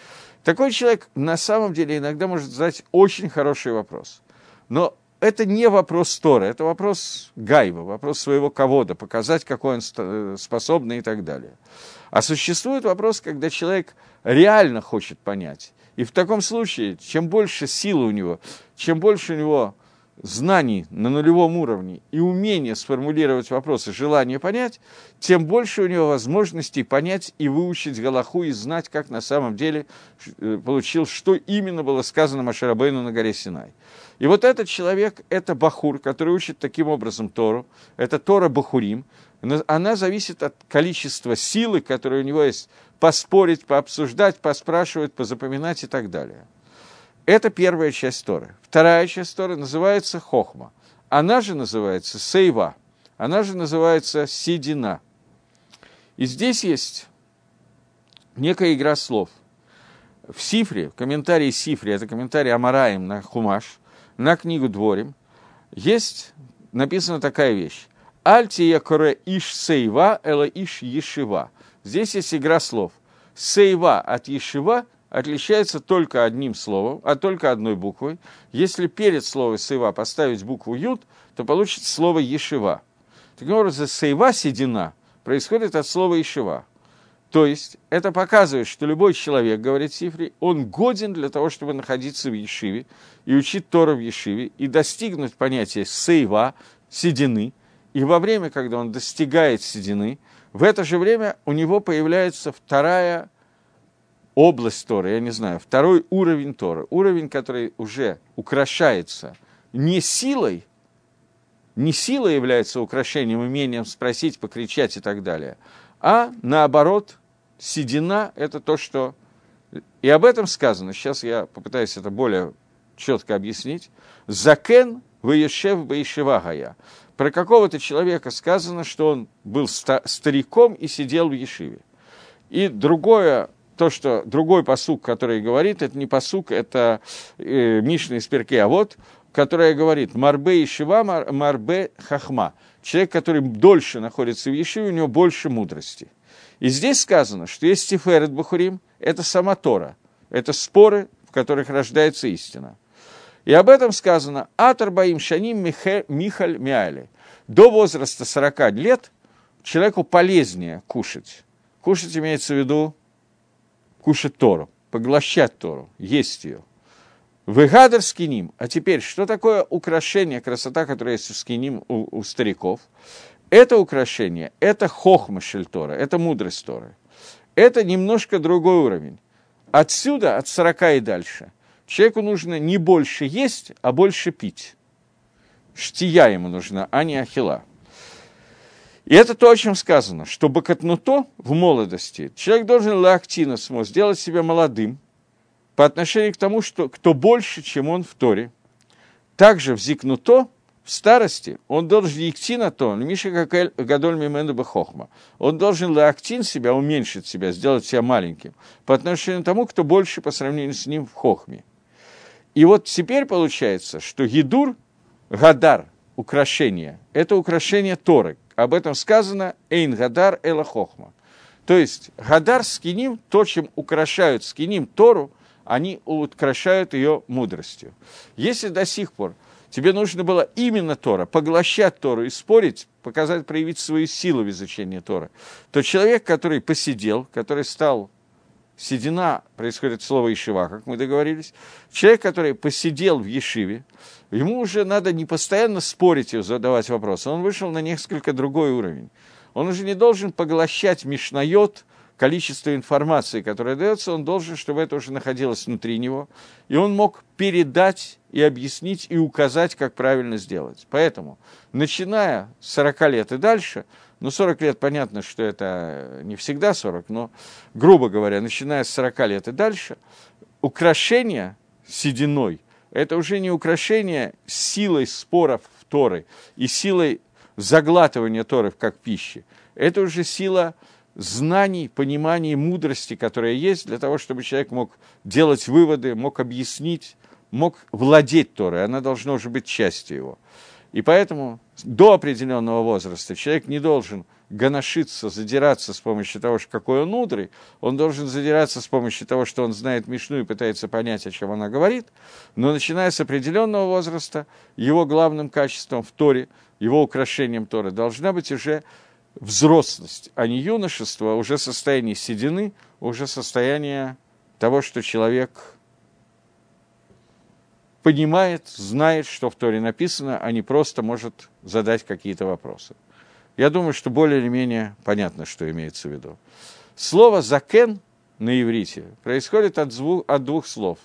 Такой человек на самом деле иногда может задать очень хороший вопрос. Но это не вопрос Торы, это вопрос Гайба, вопрос своего ковода, показать, какой он э, способный и так далее. А существует вопрос, когда человек реально хочет понять. И в таком случае, чем больше силы у него, чем больше у него знаний на нулевом уровне и умения сформулировать вопросы, желание понять, тем больше у него возможностей понять и выучить Галаху и знать, как на самом деле э, получил, что именно было сказано Машарабейну на горе Синай. И вот этот человек, это Бахур, который учит таким образом Тору, это Тора Бахурим, она зависит от количества силы, которая у него есть, поспорить, пообсуждать, поспрашивать, позапоминать и так далее. Это первая часть Торы. Вторая часть Торы называется Хохма. Она же называется Сейва. Она же называется Сидина. И здесь есть некая игра слов. В Сифре, в комментарии Сифре, это комментарий Амараем на Хумаш, на книгу Дворим, есть написана такая вещь. Альтия коре иш сейва, эла иш ешива. Здесь есть игра слов. Сейва от ешива отличается только одним словом, а только одной буквой. Если перед словом сейва поставить букву ют, то получится слово ешива. Таким образом, сейва седина происходит от слова ешива. То есть это показывает, что любой человек, говорит Сифри, он годен для того, чтобы находиться в Ешиве и учить Тору в Ешиве и достигнуть понятия сейва, седины. И во время, когда он достигает седины, в это же время у него появляется вторая область Торы, я не знаю, второй уровень Торы, уровень, который уже украшается не силой, не сила является украшением, умением спросить, покричать и так далее, а наоборот – седина – это то, что... И об этом сказано, сейчас я попытаюсь это более четко объяснить. Закен выешев баишевагая. Про какого-то человека сказано, что он был стариком и сидел в Ешиве. И другое, то, что другой посук, который говорит, это не посук, это э, Мишна из Перке, а вот, которая говорит «Марбе Ешива, мар, Марбе Хахма». Человек, который дольше находится в Ешиве, у него больше мудрости. И здесь сказано, что есть Тиферет Бахурим, это сама Тора, это споры, в которых рождается истина. И об этом сказано «Атар Баим Шаним Михаль Миали». До возраста 40 лет человеку полезнее кушать. Кушать имеется в виду кушать Тору, поглощать Тору, есть ее. Выгадр скиним. А теперь, что такое украшение, красота, которая есть у скиним у, у стариков? Это украшение, это хохма шельтора, это мудрость Торы. Это немножко другой уровень. Отсюда, от 40 и дальше, человеку нужно не больше есть, а больше пить. Штия ему нужна, а не ахила. И это то, о чем сказано, что бакатнуто в молодости, человек должен лактина сделать себя молодым по отношению к тому, что кто больше, чем он в Торе. Также в зикнуто в старости он должен идти на то, Миша Гадоль Мимену Бахохма. Он должен лактин себя, уменьшить себя, сделать себя маленьким, по отношению к тому, кто больше по сравнению с ним в Хохме. И вот теперь получается, что Гидур, Гадар, украшение. Это украшение Торы. Об этом сказано «Эйн Гадар Эла Хохма». То есть Гадар скиним, то, чем украшают скиним Тору, они украшают ее мудростью. Если до сих пор тебе нужно было именно Тора, поглощать Тору и спорить, показать, проявить свою силу в изучении Тора, то человек, который посидел, который стал седина, происходит слово Ишива, как мы договорились, человек, который посидел в Ешиве, ему уже надо не постоянно спорить и задавать вопросы, он вышел на несколько другой уровень. Он уже не должен поглощать мишнайот, количество информации, которое дается, он должен, чтобы это уже находилось внутри него, и он мог передать и объяснить, и указать, как правильно сделать. Поэтому, начиная с 40 лет и дальше, ну, 40 лет, понятно, что это не всегда 40, но, грубо говоря, начиная с 40 лет и дальше, украшение сединой – это уже не украшение силой споров в Торы и силой заглатывания Торов как пищи. Это уже сила знаний, пониманий, мудрости, которая есть для того, чтобы человек мог делать выводы, мог объяснить, мог владеть Торой. Она должна уже быть частью его. И поэтому до определенного возраста человек не должен гоношиться, задираться с помощью того, какой он мудрый, он должен задираться с помощью того, что он знает Мишну и пытается понять, о чем она говорит, но начиная с определенного возраста, его главным качеством в Торе, его украшением Торы должна быть уже взрослость, а не юношество, а уже состояние седины, уже состояние того, что человек понимает, знает, что в Торе написано, а не просто может задать какие-то вопросы. Я думаю, что более или менее понятно, что имеется в виду. Слово «закен» на иврите происходит от, звук, от двух слов.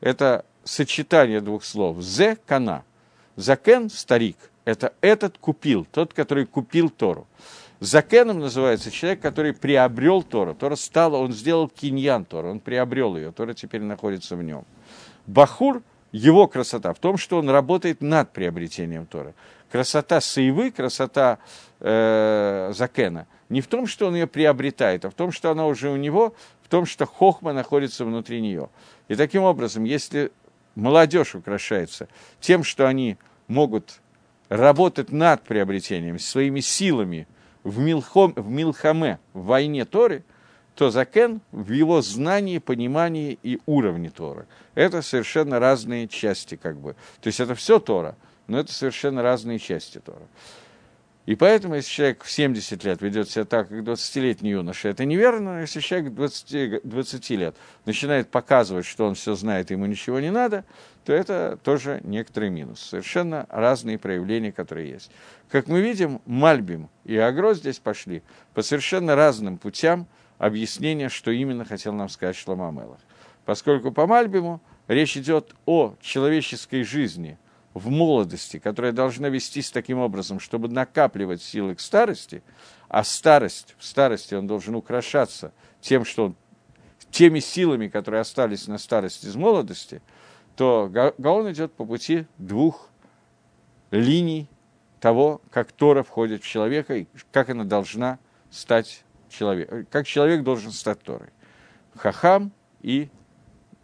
Это сочетание двух слов «зе» – «кана». «Закен» – «старик». Это этот купил, тот, который купил Тору. Закеном называется человек, который приобрел Тору. Тора стала, он сделал киньян Тора, он приобрел ее, Тора теперь находится в нем. Бахур, его красота в том, что он работает над приобретением Торы. Красота Саивы, красота э, Закена, не в том, что он ее приобретает, а в том, что она уже у него, в том, что хохма находится внутри нее. И таким образом, если молодежь украшается тем, что они могут работать над приобретением своими силами, в, Милхом, в Милхаме, в войне Торы, то Закен в его знании, понимании и уровне Торы. Это совершенно разные части, как бы. То есть это все Тора, но это совершенно разные части Тора. И поэтому, если человек в 70 лет ведет себя так, как 20-летний юноша, это неверно, но если человек 20, 20 лет начинает показывать, что он все знает, ему ничего не надо, то это тоже некоторый минус. Совершенно разные проявления, которые есть. Как мы видим, Мальбим и Агро здесь пошли по совершенно разным путям объяснения, что именно хотел нам сказать Шлома Мелах. Поскольку по Мальбиму речь идет о человеческой жизни – в молодости, которая должна вестись таким образом, чтобы накапливать силы к старости, а старость, в старости он должен украшаться тем, что он, теми силами, которые остались на старости из молодости, то Гаон идет по пути двух линий того, как Тора входит в человека и как она должна стать человеком, как человек должен стать Торой. Хахам и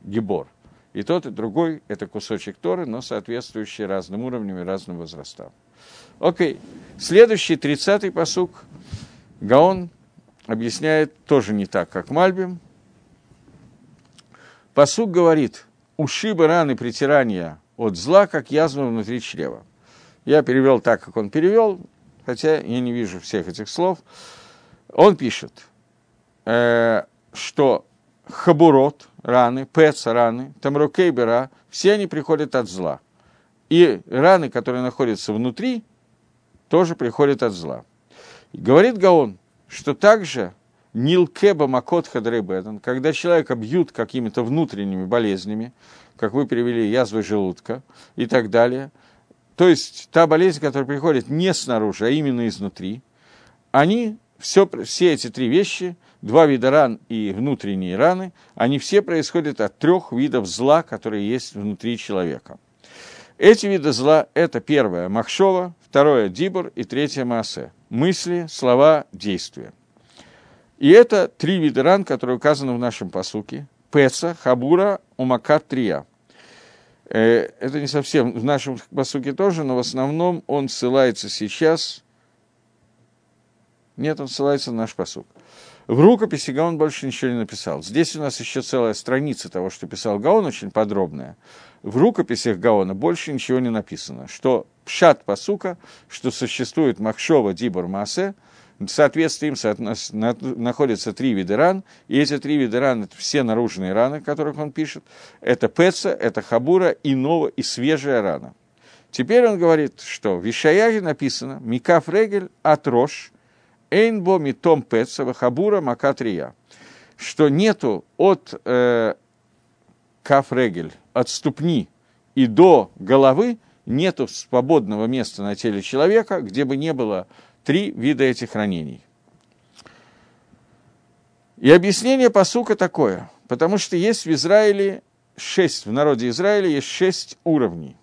Гибор – и тот, и другой – это кусочек Торы, но соответствующий разным уровням и разным возрастам. Окей. Следующий, тридцатый посук. Гаон объясняет тоже не так, как Мальбим. Посук говорит, ушибы раны притирания от зла, как язва внутри чрева. Я перевел так, как он перевел, хотя я не вижу всех этих слов. Он пишет, э, что хабурот, раны, пец, раны, тамрукейбера, все они приходят от зла. И раны, которые находятся внутри, тоже приходят от зла. Говорит Гаон, что также Нилкеба Макот Хадребеден, когда человека бьют какими-то внутренними болезнями, как вы перевели, язвой желудка и так далее, то есть та болезнь, которая приходит не снаружи, а именно изнутри, они, все, все эти три вещи – два вида ран и внутренние раны, они все происходят от трех видов зла, которые есть внутри человека. Эти виды зла – это первое – махшова, второе – дибур и третье – маасе. Мысли, слова, действия. И это три вида ран, которые указаны в нашем посуке. Пеца, Хабура, Умакат, Трия. Э, это не совсем в нашем посуке тоже, но в основном он ссылается сейчас. Нет, он ссылается на наш посук. В рукописи Гаон больше ничего не написал. Здесь у нас еще целая страница того, что писал Гаон, очень подробная. В рукописях Гаона больше ничего не написано. Что пшат посука, что существует Махшова Дибор Масе, в соответствии им находятся три вида ран, и эти три вида ран – это все наружные раны, о которых он пишет. Это пеца, это хабура и новая, и свежая рана. Теперь он говорит, что в Ишаяге написано «Микаф регель от рош, Эйнбо митом пецава хабура макатрия, что нету от э, кафрегель, от ступни и до головы нету свободного места на теле человека, где бы не было три вида этих ранений. И объяснение посука такое, потому что есть в Израиле шесть, в народе Израиля есть шесть уровней.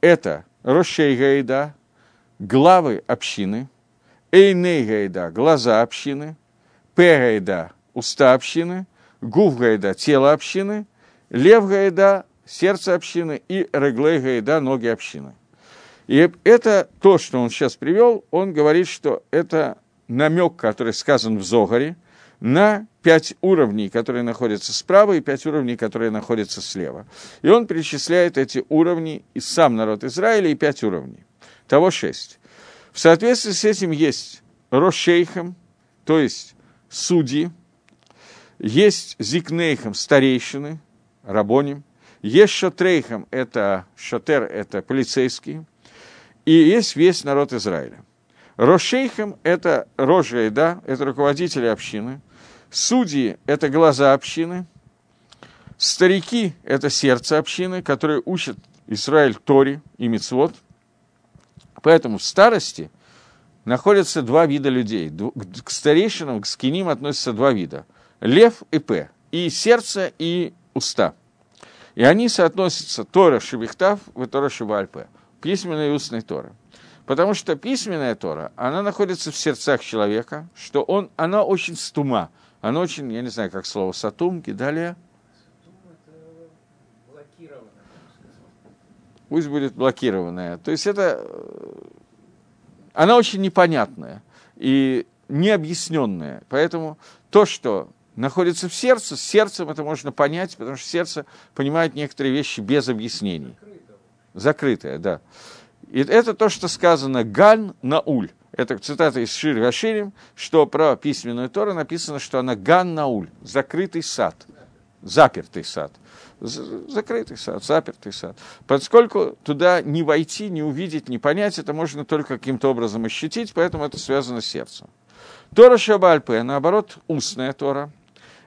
Это Рошейгаида, главы общины – Эйней гайда – глаза общины, П гайда – уста общины, Гув гайда – тело общины, Лев гайда – сердце общины и Реглей гайда – ноги общины. И это то, что он сейчас привел, он говорит, что это намек, который сказан в Зогаре, на пять уровней, которые находятся справа, и пять уровней, которые находятся слева. И он перечисляет эти уровни, и сам народ Израиля, и пять уровней. Того шесть. В соответствии с этим есть Рошейхам, то есть судьи, есть Зикнейхам, старейшины, рабоним, есть Шотрейхам, это Шотер, это полицейские, и есть весь народ Израиля. Рошейхам – это рожа да, это руководители общины. Судьи – это глаза общины. Старики – это сердце общины, которые учат Израиль Тори и Мицвод. Поэтому в старости находятся два вида людей. К старейшинам, к скиним относятся два вида. Лев и П. И сердце, и уста. И они соотносятся Тора Шевихтав и Тора Шевальпе. Письменная и устная Тора. Потому что письменная Тора, она находится в сердцах человека, что он, она очень стума. Она очень, я не знаю, как слово сатум, далее. Пусть будет блокированная. То есть это, э, она очень непонятная и необъясненная. Поэтому то, что находится в сердце, с сердцем это можно понять, потому что сердце понимает некоторые вещи без объяснений. Закрытое, да. И это то, что сказано «ган науль». Это цитата из Шир Гаширим, что про письменную Тору написано, что она «ган науль», закрытый сад, запертый сад закрытый сад, запертый сад. Поскольку туда не войти, не увидеть, не понять, это можно только каким-то образом ощутить, поэтому это связано с сердцем. Тора Шабальпе, наоборот, устная Тора.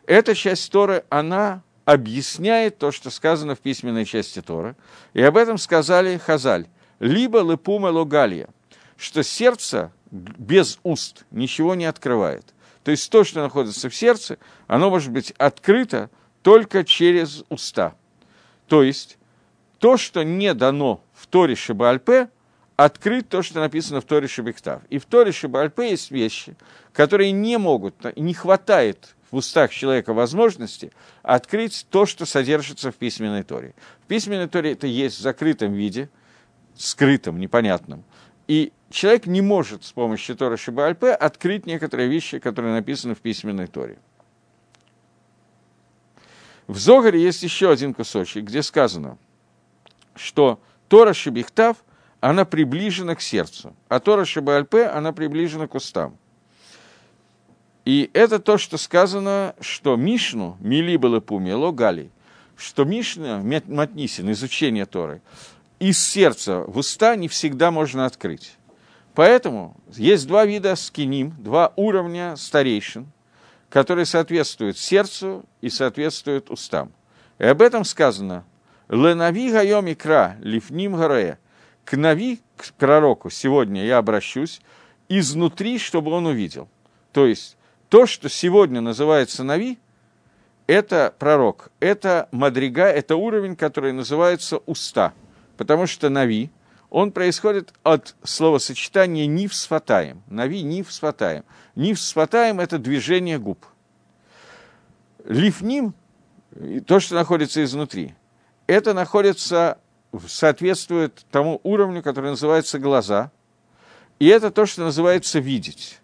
Эта часть Торы, она объясняет то, что сказано в письменной части Торы. И об этом сказали Хазаль. Либо лепума логалия, что сердце без уст ничего не открывает. То есть то, что находится в сердце, оно может быть открыто только через уста. То есть то, что не дано в Торе Шибальпе, открыть то, что написано в Торе Шибиктав. И в Торе Шибальпе есть вещи, которые не могут, не хватает в устах человека возможности открыть то, что содержится в письменной Торе. В письменной Торе это есть в закрытом виде, скрытом, непонятном. И человек не может с помощью Тора Шибальпе открыть некоторые вещи, которые написаны в письменной Торе. В Зогаре есть еще один кусочек, где сказано, что Тора Шебихтав, она приближена к сердцу, а Тора Шебальпе, она приближена к устам. И это то, что сказано, что Мишну, Мили Балапуми, Логали, что Мишна, Матнисин, изучение Торы, из сердца в уста не всегда можно открыть. Поэтому есть два вида скиним, два уровня старейшин – которые соответствуют сердцу и соответствуют устам. И об этом сказано «לנביא היום יקרא לפנים הראה» к נביא, к пророку, сегодня я обращусь изнутри, чтобы он увидел. То есть то, что сегодня называется נביא, это пророк, это מדרגה, это уровень, который называется уста. Потому что נביא, он происходит от словосочетания «ניב שפתיים». «נביא» – «ניב שפתיים». «ניב שפתיים» – это движение губ. «Лифним» – то, что находится изнутри. это находится, соответствует тому уровню, который называется глаза, и это то, что называется видеть.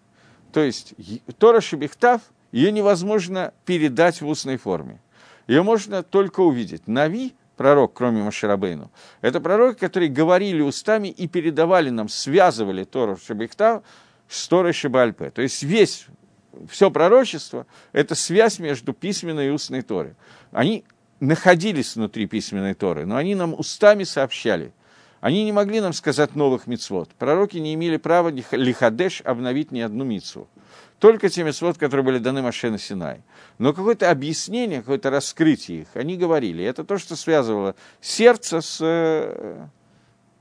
То есть Тора Шебехтав, ее невозможно передать в устной форме. Ее можно только увидеть. Нави, пророк, кроме Маширабейну, это пророки, которые говорили устами и передавали нам, связывали Тору Шебехтав с Торой Шебальпе. То есть весь все пророчество – это связь между письменной и устной Торой. Они находились внутри письменной Торы, но они нам устами сообщали. Они не могли нам сказать новых мицвод. Пророки не имели права лихадеш обновить ни одну мицву. Только те мицвод, которые были даны Машена Синай. Но какое-то объяснение, какое-то раскрытие их, они говорили. Это то, что связывало сердце с,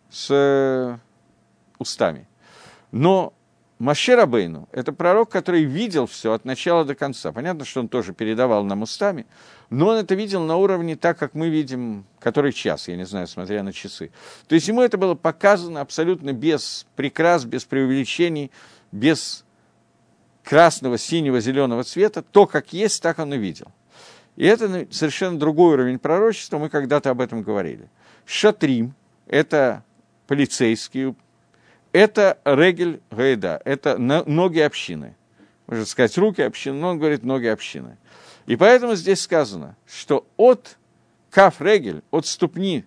с устами. Но Маше Рабейну – это пророк, который видел все от начала до конца. Понятно, что он тоже передавал нам устами, но он это видел на уровне так, как мы видим, который час, я не знаю, смотря на часы. То есть ему это было показано абсолютно без прикрас, без преувеличений, без красного, синего, зеленого цвета. То, как есть, так он и видел. И это совершенно другой уровень пророчества, мы когда-то об этом говорили. Шатрим – это полицейские, это регель гайда, это ноги общины. Можно сказать руки общины, но он говорит ноги общины. И поэтому здесь сказано, что от каф регель, от ступни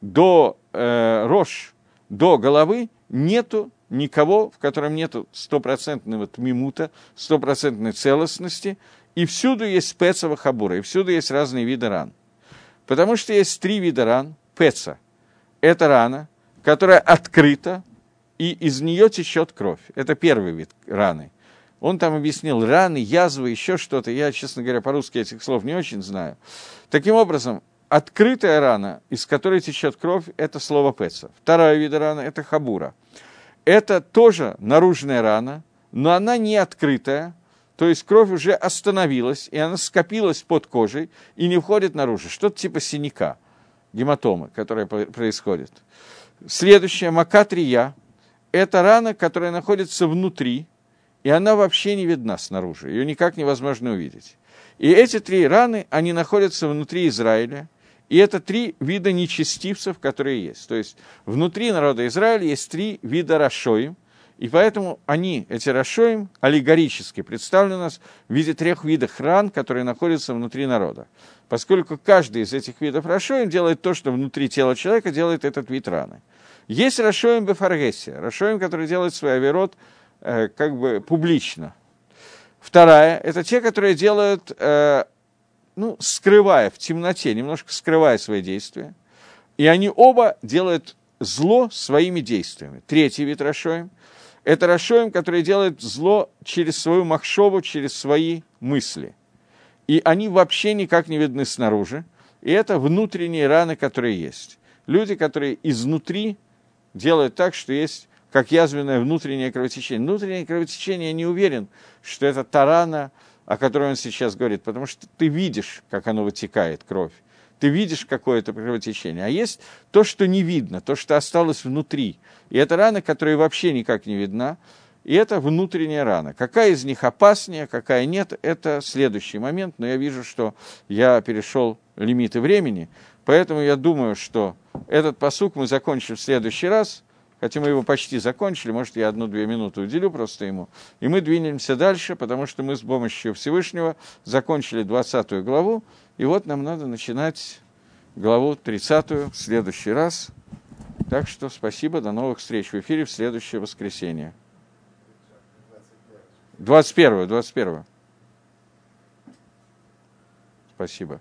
до э, рожь, до головы нету никого, в котором нету стопроцентной вот мимута, стопроцентной целостности, и всюду есть пецова хабура, и всюду есть разные виды ран. Потому что есть три вида ран. Пеца – это рана, которая открыта, и из нее течет кровь. Это первый вид раны. Он там объяснил раны, язвы, еще что-то. Я, честно говоря, по-русски этих слов не очень знаю. Таким образом, открытая рана, из которой течет кровь, это слово пеца. Вторая вид раны – это хабура. Это тоже наружная рана, но она не открытая, то есть кровь уже остановилась, и она скопилась под кожей и не входит наружу. Что-то типа синяка, гематомы, которая происходит. Следующее – макатрия, это рана, которая находится внутри, и она вообще не видна снаружи, ее никак невозможно увидеть. И эти три раны, они находятся внутри Израиля, и это три вида нечестивцев, которые есть. То есть внутри народа Израиля есть три вида Рашоим, и поэтому они, эти Рашоим, аллегорически представлены у нас в виде трех видов ран, которые находятся внутри народа. Поскольку каждый из этих видов Рашоим делает то, что внутри тела человека делает этот вид раны. Есть Рашоим Бефаргесия, Рашоим, который делает свой авирот э, как бы публично. Вторая – это те, которые делают, э, ну, скрывая в темноте, немножко скрывая свои действия. И они оба делают зло своими действиями. Третий вид Рашоим – это Рашоим, который делает зло через свою махшову, через свои мысли. И они вообще никак не видны снаружи. И это внутренние раны, которые есть. Люди, которые изнутри делают так, что есть как язвенное внутреннее кровотечение. Внутреннее кровотечение, я не уверен, что это тарана, о которой он сейчас говорит, потому что ты видишь, как оно вытекает, кровь. Ты видишь какое-то кровотечение. А есть то, что не видно, то, что осталось внутри. И это рана, которая вообще никак не видна. И это внутренняя рана. Какая из них опаснее, какая нет, это следующий момент. Но я вижу, что я перешел лимиты времени. Поэтому я думаю, что этот посук мы закончим в следующий раз, хотя мы его почти закончили, может, я одну-две минуты уделю просто ему, и мы двинемся дальше, потому что мы с помощью Всевышнего закончили 20 главу, и вот нам надо начинать главу 30 в следующий раз. Так что спасибо, до новых встреч в эфире в следующее воскресенье. 21 21 Спасибо.